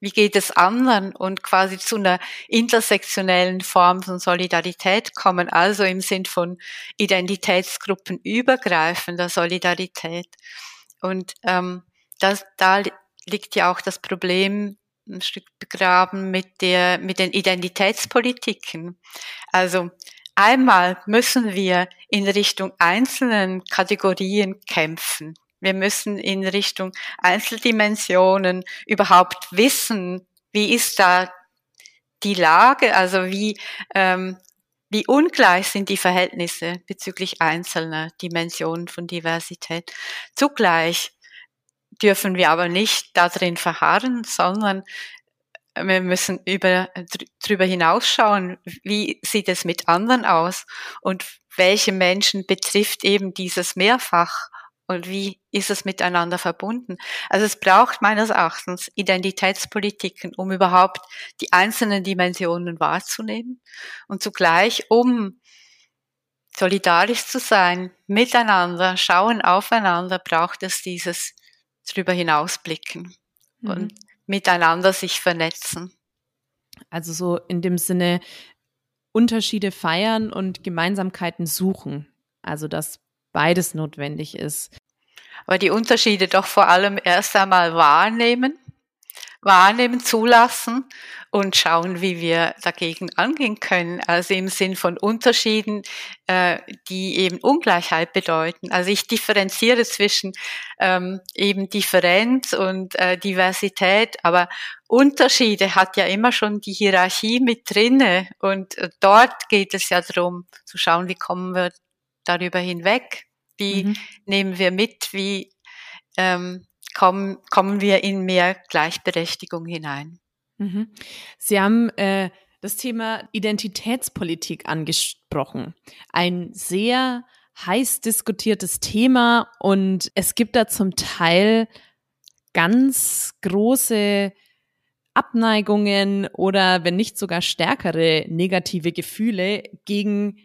wie geht es anderen und quasi zu einer intersektionellen Form von Solidarität kommen, also im Sinn von Identitätsgruppen übergreifender Solidarität. Und ähm, das, da liegt ja auch das Problem ein Stück begraben mit der, mit den Identitätspolitiken. Also einmal müssen wir in Richtung einzelnen Kategorien kämpfen. Wir müssen in Richtung Einzeldimensionen überhaupt wissen, wie ist da die Lage, also wie, ähm, wie ungleich sind die Verhältnisse bezüglich einzelner Dimensionen von Diversität. Zugleich dürfen wir aber nicht darin verharren, sondern wir müssen über, drüber hinausschauen, wie sieht es mit anderen aus und welche Menschen betrifft eben dieses mehrfach und wie ist es miteinander verbunden. Also es braucht meines Erachtens Identitätspolitiken, um überhaupt die einzelnen Dimensionen wahrzunehmen und zugleich, um solidarisch zu sein, miteinander, schauen aufeinander, braucht es dieses drüber hinausblicken mhm. und miteinander sich vernetzen. Also so in dem Sinne Unterschiede feiern und Gemeinsamkeiten suchen. Also dass beides notwendig ist aber die Unterschiede doch vor allem erst einmal wahrnehmen, wahrnehmen, zulassen und schauen, wie wir dagegen angehen können. Also im Sinn von Unterschieden, äh, die eben Ungleichheit bedeuten. Also ich differenziere zwischen ähm, eben Differenz und äh, Diversität, aber Unterschiede hat ja immer schon die Hierarchie mit drinne und äh, dort geht es ja darum zu schauen, wie kommen wir darüber hinweg. Wie mhm. nehmen wir mit? Wie ähm, kommen, kommen wir in mehr Gleichberechtigung hinein? Mhm. Sie haben äh, das Thema Identitätspolitik angesprochen. Ein sehr heiß diskutiertes Thema und es gibt da zum Teil ganz große Abneigungen oder wenn nicht sogar stärkere negative Gefühle gegen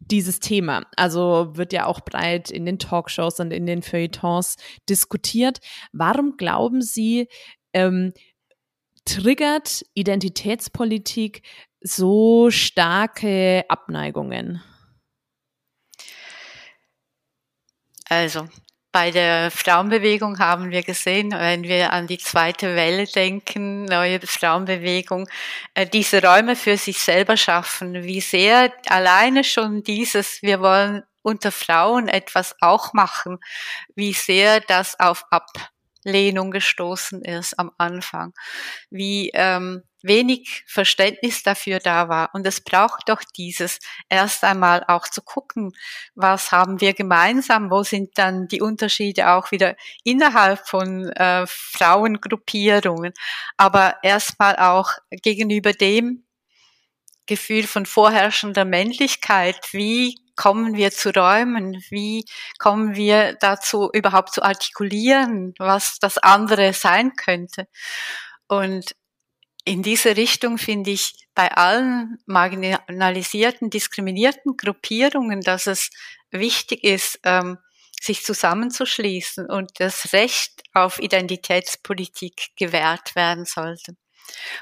dieses Thema. Also wird ja auch breit in den Talkshows und in den Feuilletons diskutiert. Warum glauben Sie, ähm, triggert Identitätspolitik so starke Abneigungen? Also, bei der Frauenbewegung haben wir gesehen, wenn wir an die zweite Welle denken, neue Frauenbewegung, äh, diese Räume für sich selber schaffen, wie sehr alleine schon dieses, wir wollen unter Frauen etwas auch machen, wie sehr das auf Ablehnung gestoßen ist am Anfang, wie ähm, wenig Verständnis dafür da war. Und es braucht doch dieses erst einmal auch zu gucken, was haben wir gemeinsam, wo sind dann die Unterschiede auch wieder innerhalb von äh, Frauengruppierungen, aber erstmal auch gegenüber dem Gefühl von vorherrschender Männlichkeit, wie kommen wir zu Räumen? Wie kommen wir dazu, überhaupt zu artikulieren, was das andere sein könnte? Und in diese Richtung finde ich bei allen marginalisierten, diskriminierten Gruppierungen, dass es wichtig ist, ähm, sich zusammenzuschließen und das Recht auf Identitätspolitik gewährt werden sollte.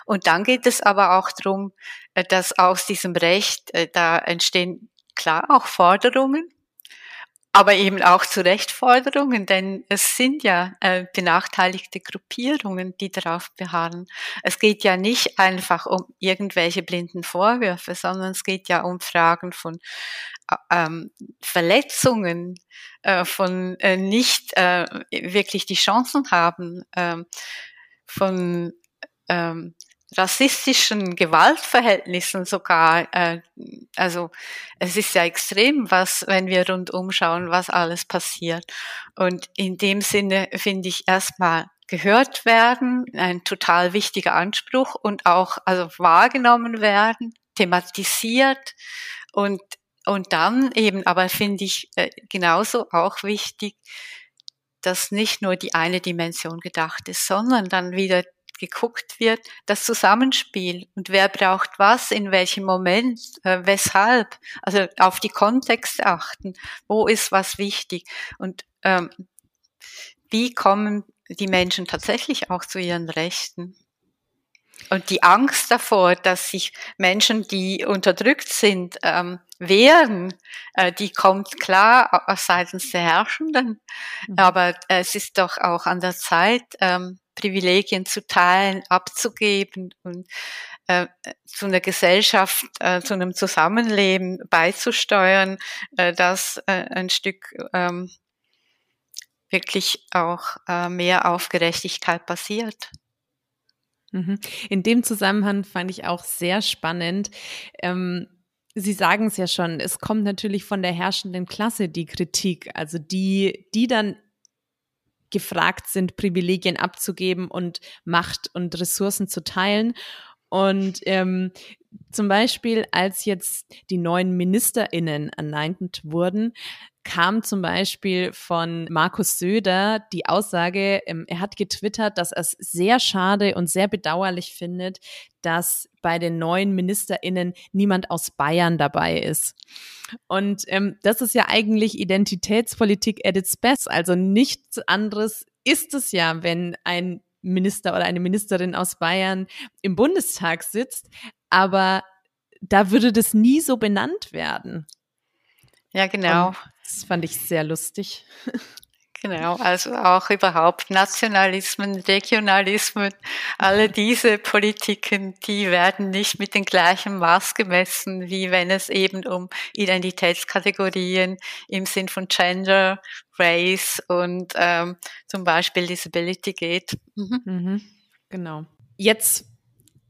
Und dann geht es aber auch darum, äh, dass aus diesem Recht, äh, da entstehen klar auch Forderungen, aber eben auch zu Rechtforderungen, denn es sind ja äh, benachteiligte Gruppierungen, die darauf beharren. Es geht ja nicht einfach um irgendwelche blinden Vorwürfe, sondern es geht ja um Fragen von äh, ähm, Verletzungen, äh, von äh, nicht äh, wirklich die Chancen haben, äh, von ähm, rassistischen Gewaltverhältnissen sogar. Äh, also es ist ja extrem, was, wenn wir rundum schauen, was alles passiert. Und in dem Sinne finde ich erstmal gehört werden, ein total wichtiger Anspruch und auch also wahrgenommen werden, thematisiert und und dann eben, aber finde ich äh, genauso auch wichtig, dass nicht nur die eine Dimension gedacht ist, sondern dann wieder geguckt wird, das Zusammenspiel und wer braucht was, in welchem Moment, äh, weshalb, also auf die Kontexte achten, wo ist was wichtig und ähm, wie kommen die Menschen tatsächlich auch zu ihren Rechten. Und die Angst davor, dass sich Menschen, die unterdrückt sind, ähm, wehren, äh, die kommt klar seitens der Herrschenden. Mhm. Aber es ist doch auch an der Zeit, ähm, Privilegien zu teilen, abzugeben und äh, zu einer Gesellschaft, äh, zu einem Zusammenleben beizusteuern, äh, das äh, ein Stück ähm, wirklich auch äh, mehr auf Gerechtigkeit basiert. Mhm. In dem Zusammenhang fand ich auch sehr spannend. Ähm, Sie sagen es ja schon, es kommt natürlich von der herrschenden Klasse die Kritik, also die, die dann gefragt sind, Privilegien abzugeben und Macht und Ressourcen zu teilen. Und ähm, zum Beispiel, als jetzt die neuen MinisterInnen ernannt wurden, kam zum Beispiel von Markus Söder die Aussage, ähm, er hat getwittert, dass er es sehr schade und sehr bedauerlich findet, dass bei den neuen MinisterInnen niemand aus Bayern dabei ist. Und ähm, das ist ja eigentlich Identitätspolitik at its best. Also nichts anderes ist es ja, wenn ein Minister oder eine Ministerin aus Bayern im Bundestag sitzt, aber da würde das nie so benannt werden. Ja, genau. Und das fand ich sehr lustig. Genau, also auch überhaupt Nationalismen, Regionalismen, alle diese Politiken, die werden nicht mit dem gleichen Maß gemessen, wie wenn es eben um Identitätskategorien im Sinn von Gender, Race und ähm, zum Beispiel Disability geht. Mhm. Mhm, genau. Jetzt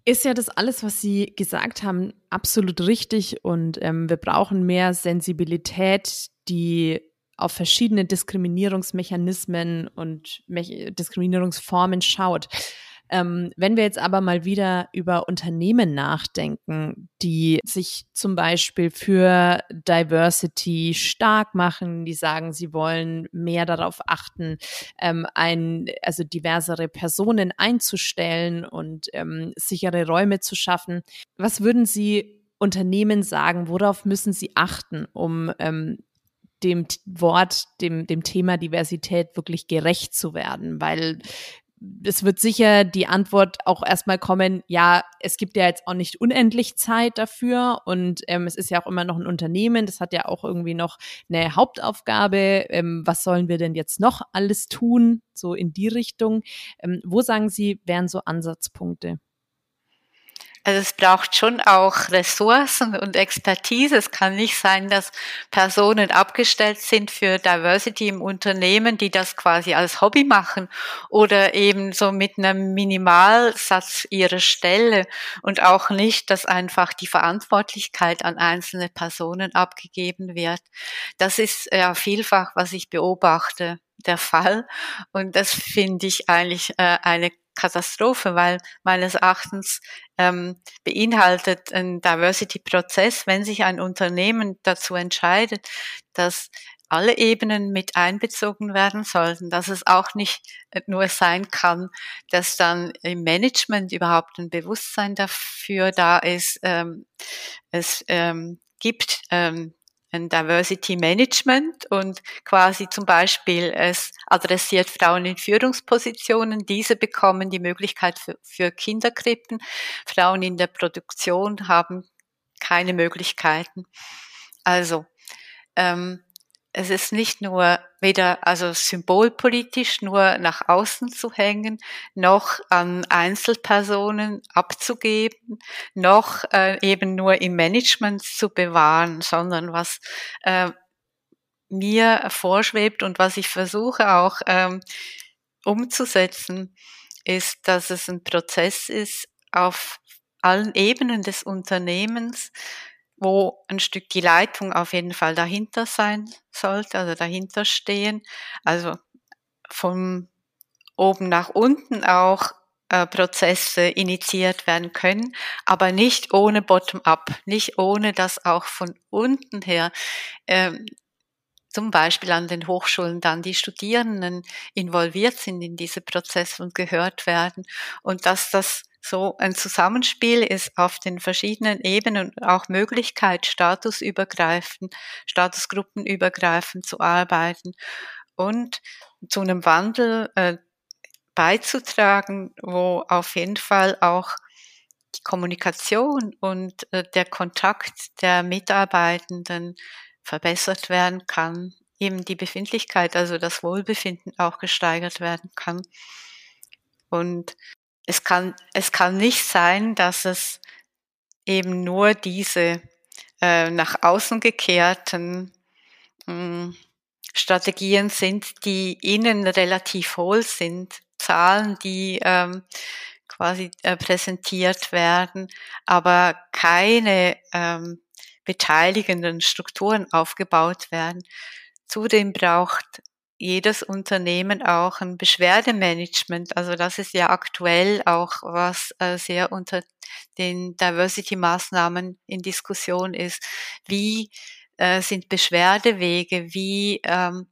ist ja das alles, was Sie gesagt haben, absolut richtig und ähm, wir brauchen mehr Sensibilität, die auf verschiedene Diskriminierungsmechanismen und Me Diskriminierungsformen schaut. Ähm, wenn wir jetzt aber mal wieder über Unternehmen nachdenken, die sich zum Beispiel für Diversity stark machen, die sagen, sie wollen mehr darauf achten, ähm, ein, also diversere Personen einzustellen und ähm, sichere Räume zu schaffen. Was würden Sie Unternehmen sagen, worauf müssen sie achten, um ähm, dem Wort, dem, dem Thema Diversität wirklich gerecht zu werden? Weil es wird sicher die Antwort auch erstmal kommen, ja, es gibt ja jetzt auch nicht unendlich Zeit dafür und ähm, es ist ja auch immer noch ein Unternehmen, das hat ja auch irgendwie noch eine Hauptaufgabe. Ähm, was sollen wir denn jetzt noch alles tun, so in die Richtung? Ähm, wo sagen Sie, wären so Ansatzpunkte? Also es braucht schon auch Ressourcen und Expertise. Es kann nicht sein, dass Personen abgestellt sind für Diversity im Unternehmen, die das quasi als Hobby machen oder eben so mit einem Minimalsatz ihrer Stelle und auch nicht, dass einfach die Verantwortlichkeit an einzelne Personen abgegeben wird. Das ist ja vielfach, was ich beobachte der Fall. Und das finde ich eigentlich äh, eine Katastrophe, weil meines Erachtens ähm, beinhaltet ein Diversity-Prozess, wenn sich ein Unternehmen dazu entscheidet, dass alle Ebenen mit einbezogen werden sollten, dass es auch nicht nur sein kann, dass dann im Management überhaupt ein Bewusstsein dafür da ist. Ähm, es ähm, gibt ähm, ein Diversity Management und quasi zum Beispiel es adressiert Frauen in Führungspositionen. Diese bekommen die Möglichkeit für, für Kinderkrippen. Frauen in der Produktion haben keine Möglichkeiten. Also ähm, es ist nicht nur weder also symbolpolitisch nur nach außen zu hängen, noch an Einzelpersonen abzugeben, noch äh, eben nur im Management zu bewahren, sondern was äh, mir vorschwebt und was ich versuche auch ähm, umzusetzen, ist, dass es ein Prozess ist auf allen Ebenen des Unternehmens, wo ein Stück die Leitung auf jeden Fall dahinter sein sollte, also dahinter stehen. Also von oben nach unten auch äh, Prozesse initiiert werden können, aber nicht ohne Bottom-up, nicht ohne dass auch von unten her ähm, zum Beispiel an den Hochschulen dann die Studierenden involviert sind in diese Prozesse und gehört werden und dass das so ein Zusammenspiel ist auf den verschiedenen Ebenen auch Möglichkeit, statusübergreifend, statusgruppenübergreifend zu arbeiten und zu einem Wandel äh, beizutragen, wo auf jeden Fall auch die Kommunikation und äh, der Kontakt der Mitarbeitenden verbessert werden kann, eben die Befindlichkeit, also das Wohlbefinden auch gesteigert werden kann. Und es kann, es kann nicht sein, dass es eben nur diese äh, nach außen gekehrten mh, hm, Strategien sind, die innen relativ hohl sind, Zahlen, die ähm, quasi äh, präsentiert werden, aber keine ähm, beteiligenden Strukturen aufgebaut werden. Zudem braucht jedes Unternehmen auch ein Beschwerdemanagement. Also das ist ja aktuell auch was äh, sehr unter den Diversity-Maßnahmen in Diskussion ist. Wie äh, sind Beschwerdewege? Wie ähm,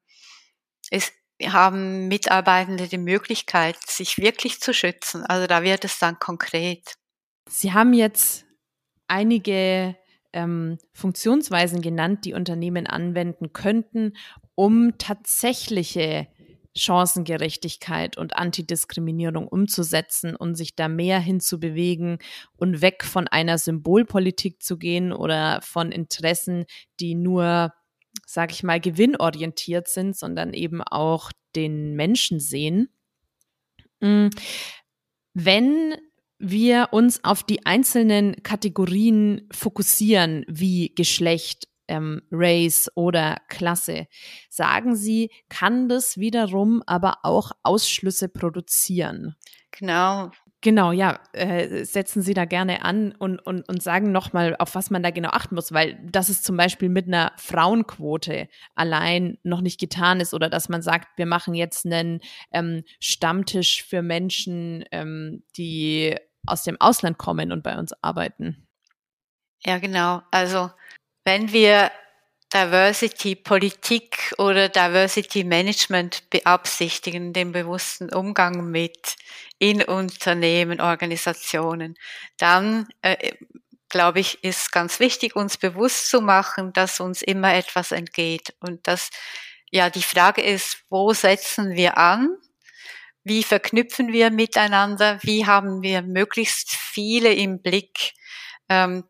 ist, haben Mitarbeitende die Möglichkeit, sich wirklich zu schützen? Also da wird es dann konkret. Sie haben jetzt einige ähm, Funktionsweisen genannt, die Unternehmen anwenden könnten, um tatsächliche Chancengerechtigkeit und Antidiskriminierung umzusetzen und sich da mehr hinzubewegen und weg von einer Symbolpolitik zu gehen oder von Interessen, die nur, sag ich mal, gewinnorientiert sind, sondern eben auch den Menschen sehen. Mm, wenn wir uns auf die einzelnen Kategorien fokussieren, wie Geschlecht, ähm, Race oder Klasse, sagen Sie, kann das wiederum aber auch Ausschlüsse produzieren. Genau. Genau, ja, äh, setzen Sie da gerne an und, und, und sagen nochmal, auf was man da genau achten muss, weil das ist zum Beispiel mit einer Frauenquote allein noch nicht getan ist oder dass man sagt, wir machen jetzt einen ähm, Stammtisch für Menschen, ähm, die aus dem Ausland kommen und bei uns arbeiten. Ja, genau. Also wenn wir Diversity Politik oder Diversity Management beabsichtigen, den bewussten Umgang mit in Unternehmen, Organisationen, dann äh, glaube ich, ist ganz wichtig, uns bewusst zu machen, dass uns immer etwas entgeht und dass ja die Frage ist, wo setzen wir an? Wie verknüpfen wir miteinander? Wie haben wir möglichst viele im Blick, ähm,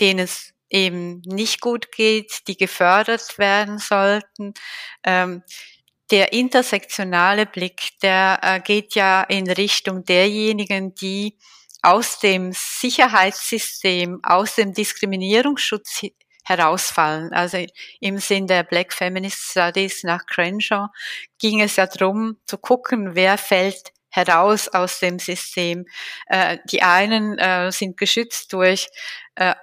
denen es eben nicht gut geht, die gefördert werden sollten? Ähm, der intersektionale Blick, der äh, geht ja in Richtung derjenigen, die aus dem Sicherheitssystem, aus dem Diskriminierungsschutz herausfallen. Also im Sinn der Black Feminist Studies nach Crenshaw ging es ja darum zu gucken, wer fällt heraus aus dem System. Äh, die einen äh, sind geschützt durch äh,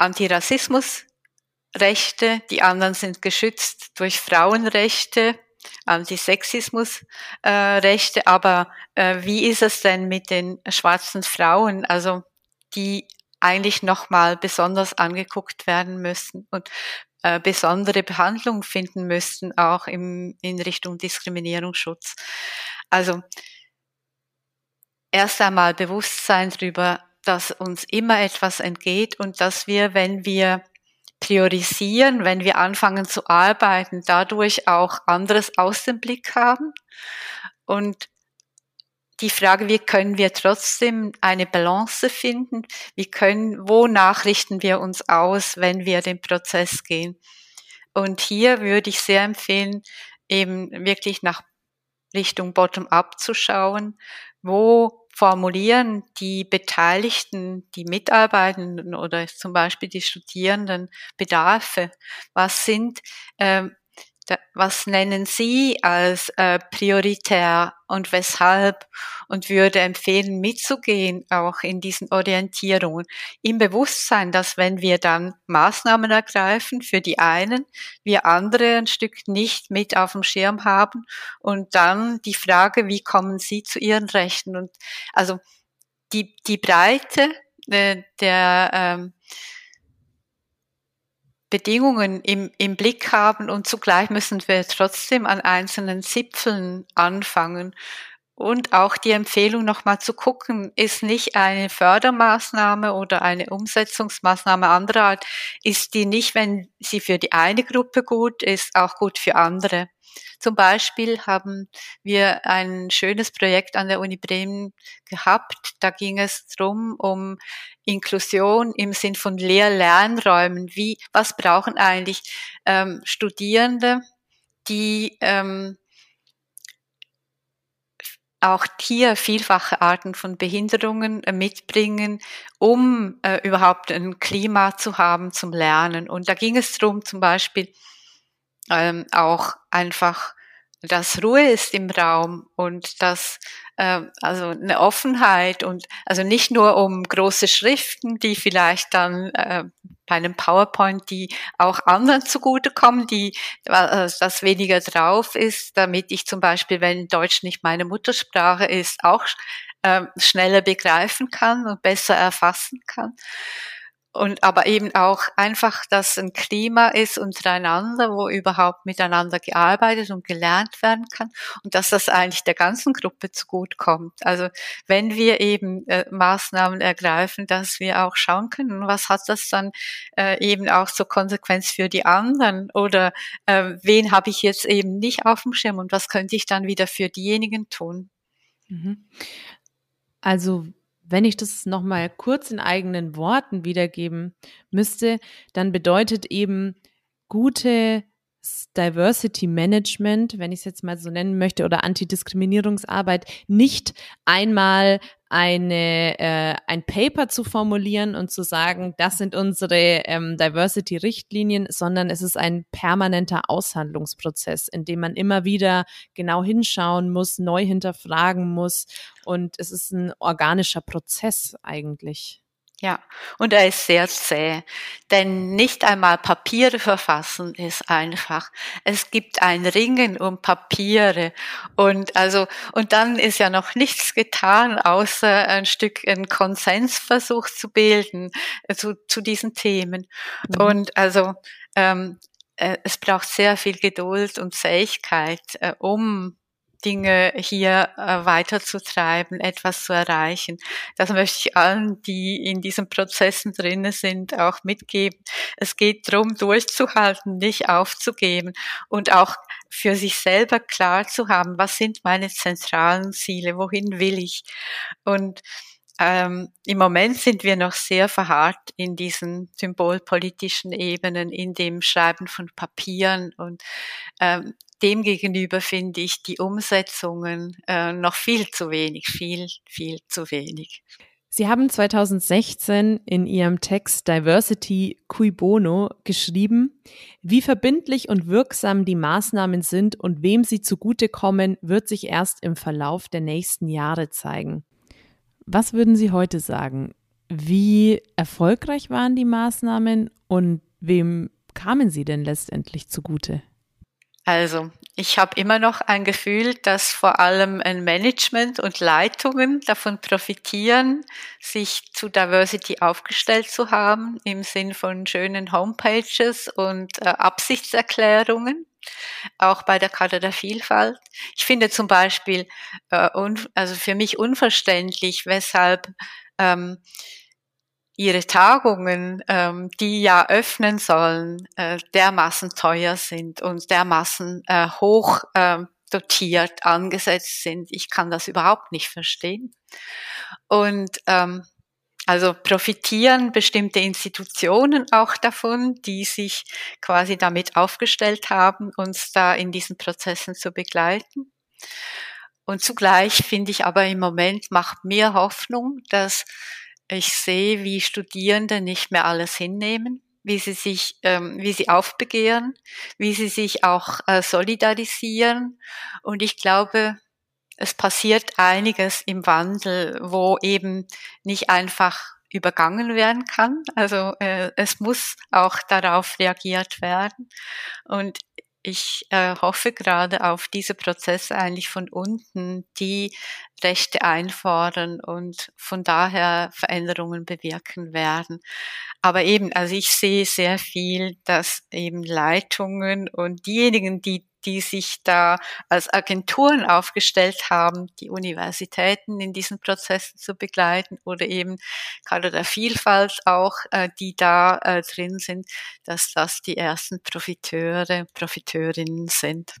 Antirassismusrechte, die anderen sind geschützt durch Frauenrechte, Antisexismusrechte. Aber wie ist es denn mit den schwarzen Frauen? Also die eigentlich nochmal besonders angeguckt werden müssen und äh, besondere Behandlung finden müssten, auch im, in Richtung Diskriminierungsschutz. Also erst einmal Bewusstsein darüber, dass uns immer etwas entgeht und dass wir, wenn wir priorisieren, wenn wir anfangen zu arbeiten, dadurch auch anderes aus dem Blick haben und die Frage, wie können wir trotzdem eine Balance finden? Wie können, wonach richten wir uns aus, wenn wir den Prozess gehen? Und hier würde ich sehr empfehlen, eben wirklich nach Richtung Bottom-up zu schauen. Wo formulieren die Beteiligten, die Mitarbeitenden oder zum Beispiel die Studierenden Bedarfe? Was sind ähm, was nennen Sie als äh, prioritär und weshalb und würde empfehlen, mitzugehen, auch in diesen Orientierungen, im Bewusstsein, dass wenn wir dann Maßnahmen ergreifen für die einen, wir andere ein Stück nicht mit auf dem Schirm haben und dann die Frage, wie kommen Sie zu Ihren Rechten? Und also die, die Breite äh, der ähm, Bedingungen im, im Blick haben und zugleich müssen wir trotzdem an einzelnen Zipfeln anfangen. Und auch die Empfehlung nochmal zu gucken, ist nicht eine Fördermaßnahme oder eine Umsetzungsmaßnahme anderer Art, ist die nicht, wenn sie für die eine Gruppe gut ist, auch gut für andere. Zum Beispiel haben wir ein schönes Projekt an der Uni Bremen gehabt. Da ging es drum um Inklusion im Sinn von Lehr-Lernräumen. Wie, was brauchen eigentlich ähm, Studierende, die ähm, auch hier vielfache Arten von Behinderungen äh, mitbringen, um äh, überhaupt ein Klima zu haben zum Lernen. Und da ging es darum, zum Beispiel ähm, auch einfach, dass Ruhe ist im Raum und dass äh, also eine Offenheit und also nicht nur um große Schriften, die vielleicht dann äh, bei einem PowerPoint, die auch anderen zugutekommen, die äh, das weniger drauf ist, damit ich zum Beispiel, wenn Deutsch nicht meine Muttersprache ist, auch äh, schneller begreifen kann und besser erfassen kann und aber eben auch einfach, dass ein Klima ist untereinander, wo überhaupt miteinander gearbeitet und gelernt werden kann und dass das eigentlich der ganzen Gruppe zugute kommt. Also wenn wir eben äh, Maßnahmen ergreifen, dass wir auch schauen können, was hat das dann äh, eben auch zur Konsequenz für die anderen oder äh, wen habe ich jetzt eben nicht auf dem Schirm und was könnte ich dann wieder für diejenigen tun? Mhm. Also wenn ich das nochmal kurz in eigenen Worten wiedergeben müsste, dann bedeutet eben gute Diversity Management, wenn ich es jetzt mal so nennen möchte, oder Antidiskriminierungsarbeit, nicht einmal eine, äh, ein Paper zu formulieren und zu sagen, das sind unsere ähm, Diversity-Richtlinien, sondern es ist ein permanenter Aushandlungsprozess, in dem man immer wieder genau hinschauen muss, neu hinterfragen muss und es ist ein organischer Prozess eigentlich. Ja, und er ist sehr zäh, denn nicht einmal Papiere verfassen ist einfach. Es gibt ein Ringen um Papiere und also und dann ist ja noch nichts getan, außer ein Stück einen Konsensversuch zu bilden äh, zu, zu diesen Themen. Mhm. Und also ähm, äh, es braucht sehr viel Geduld und Zähigkeit, äh, um Dinge hier äh, weiterzutreiben, etwas zu erreichen. Das möchte ich allen, die in diesen Prozessen drinnen sind, auch mitgeben. Es geht darum, durchzuhalten, nicht aufzugeben und auch für sich selber klar zu haben, was sind meine zentralen Ziele, wohin will ich. Und ähm, Im Moment sind wir noch sehr verharrt in diesen symbolpolitischen Ebenen, in dem Schreiben von Papieren und ähm, demgegenüber finde ich die Umsetzungen äh, noch viel zu wenig, viel, viel zu wenig. Sie haben 2016 in Ihrem Text Diversity Cui Bono geschrieben, wie verbindlich und wirksam die Maßnahmen sind und wem sie zugutekommen, wird sich erst im Verlauf der nächsten Jahre zeigen. Was würden Sie heute sagen? Wie erfolgreich waren die Maßnahmen und wem kamen sie denn letztendlich zugute? Also, ich habe immer noch ein Gefühl, dass vor allem ein Management und Leitungen davon profitieren, sich zu Diversity aufgestellt zu haben, im Sinn von schönen Homepages und äh, Absichtserklärungen auch bei der Karte der Vielfalt. Ich finde zum Beispiel, äh, also für mich unverständlich, weshalb ähm, ihre Tagungen, ähm, die ja öffnen sollen, äh, dermaßen teuer sind und dermaßen äh, hoch äh, dotiert angesetzt sind. Ich kann das überhaupt nicht verstehen. Und ähm, also profitieren bestimmte Institutionen auch davon, die sich quasi damit aufgestellt haben, uns da in diesen Prozessen zu begleiten. Und zugleich finde ich aber im Moment macht mir Hoffnung, dass ich sehe, wie Studierende nicht mehr alles hinnehmen, wie sie sich, ähm, wie sie aufbegehren, wie sie sich auch äh, solidarisieren. Und ich glaube, es passiert einiges im Wandel, wo eben nicht einfach übergangen werden kann. Also äh, es muss auch darauf reagiert werden. Und ich äh, hoffe gerade auf diese Prozesse eigentlich von unten, die Rechte einfordern und von daher Veränderungen bewirken werden. Aber eben, also ich sehe sehr viel, dass eben Leitungen und diejenigen, die die sich da als Agenturen aufgestellt haben, die Universitäten in diesen Prozessen zu begleiten oder eben gerade der Vielfalt auch, äh, die da äh, drin sind, dass das die ersten Profiteure, Profiteurinnen sind.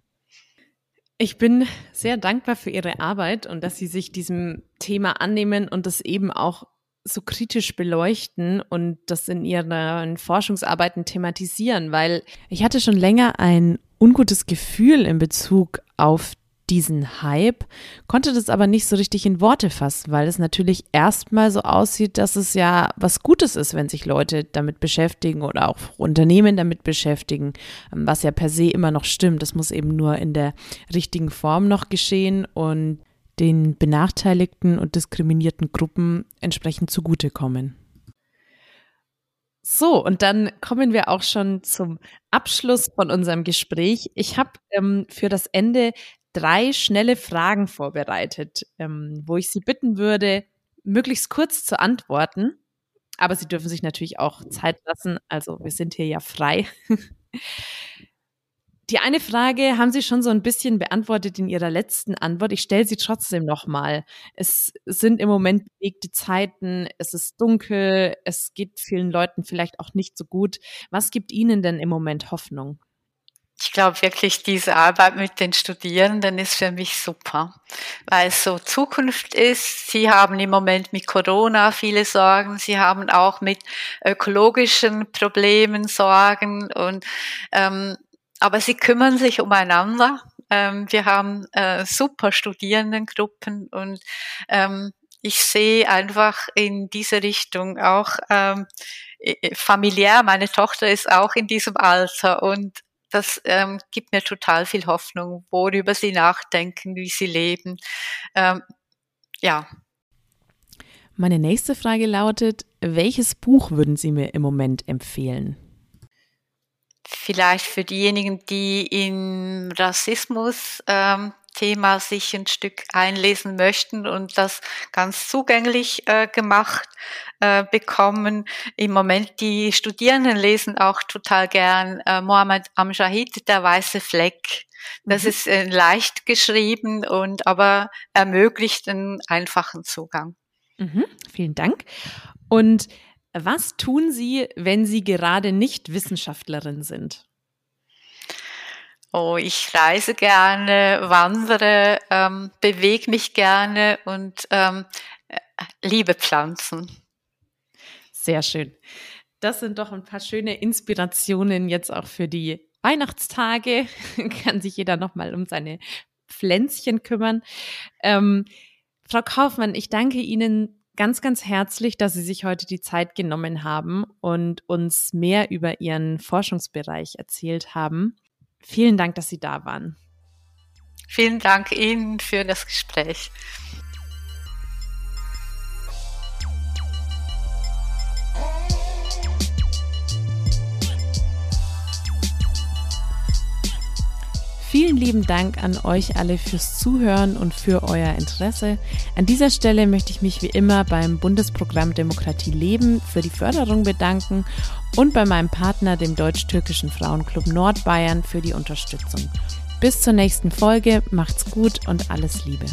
Ich bin sehr dankbar für Ihre Arbeit und dass Sie sich diesem Thema annehmen und das eben auch so kritisch beleuchten und das in ihren Forschungsarbeiten thematisieren, weil ich hatte schon länger ein ungutes Gefühl in Bezug auf diesen Hype, konnte das aber nicht so richtig in Worte fassen, weil es natürlich erstmal so aussieht, dass es ja was Gutes ist, wenn sich Leute damit beschäftigen oder auch Unternehmen damit beschäftigen, was ja per se immer noch stimmt. Das muss eben nur in der richtigen Form noch geschehen und den benachteiligten und diskriminierten Gruppen entsprechend zugutekommen. So, und dann kommen wir auch schon zum Abschluss von unserem Gespräch. Ich habe ähm, für das Ende drei schnelle Fragen vorbereitet, ähm, wo ich Sie bitten würde, möglichst kurz zu antworten. Aber Sie dürfen sich natürlich auch Zeit lassen. Also wir sind hier ja frei. Die eine Frage haben Sie schon so ein bisschen beantwortet in Ihrer letzten Antwort. Ich stelle sie trotzdem nochmal. Es sind im Moment bewegte Zeiten, es ist dunkel, es geht vielen Leuten vielleicht auch nicht so gut. Was gibt Ihnen denn im Moment Hoffnung? Ich glaube wirklich, diese Arbeit mit den Studierenden ist für mich super, weil es so Zukunft ist. Sie haben im Moment mit Corona viele Sorgen, sie haben auch mit ökologischen Problemen Sorgen und ähm, aber sie kümmern sich umeinander. Ähm, wir haben äh, super Studierendengruppen und ähm, ich sehe einfach in diese Richtung auch ähm, familiär. Meine Tochter ist auch in diesem Alter und das ähm, gibt mir total viel Hoffnung, worüber sie nachdenken, wie sie leben. Ähm, ja. Meine nächste Frage lautet, welches Buch würden Sie mir im Moment empfehlen? Vielleicht für diejenigen, die im Rassismus ähm, Thema sich ein Stück einlesen möchten und das ganz zugänglich äh, gemacht äh, bekommen. Im Moment die Studierenden lesen auch total gern äh, Mohammed Amjahid, der weiße Fleck. Das mhm. ist äh, leicht geschrieben und aber ermöglicht einen einfachen Zugang. Mhm, vielen Dank. Und was tun Sie, wenn Sie gerade nicht Wissenschaftlerin sind? Oh, ich reise gerne, wandere, ähm, bewege mich gerne und ähm, äh, liebe Pflanzen. Sehr schön. Das sind doch ein paar schöne Inspirationen jetzt auch für die Weihnachtstage. Kann sich jeder nochmal um seine Pflänzchen kümmern. Ähm, Frau Kaufmann, ich danke Ihnen ganz, ganz herzlich, dass Sie sich heute die Zeit genommen haben und uns mehr über Ihren Forschungsbereich erzählt haben. Vielen Dank, dass Sie da waren. Vielen Dank Ihnen für das Gespräch. Vielen lieben Dank an euch alle fürs Zuhören und für euer Interesse. An dieser Stelle möchte ich mich wie immer beim Bundesprogramm Demokratie Leben für die Förderung bedanken und bei meinem Partner, dem Deutsch-Türkischen Frauenclub Nordbayern, für die Unterstützung. Bis zur nächsten Folge, macht's gut und alles Liebe.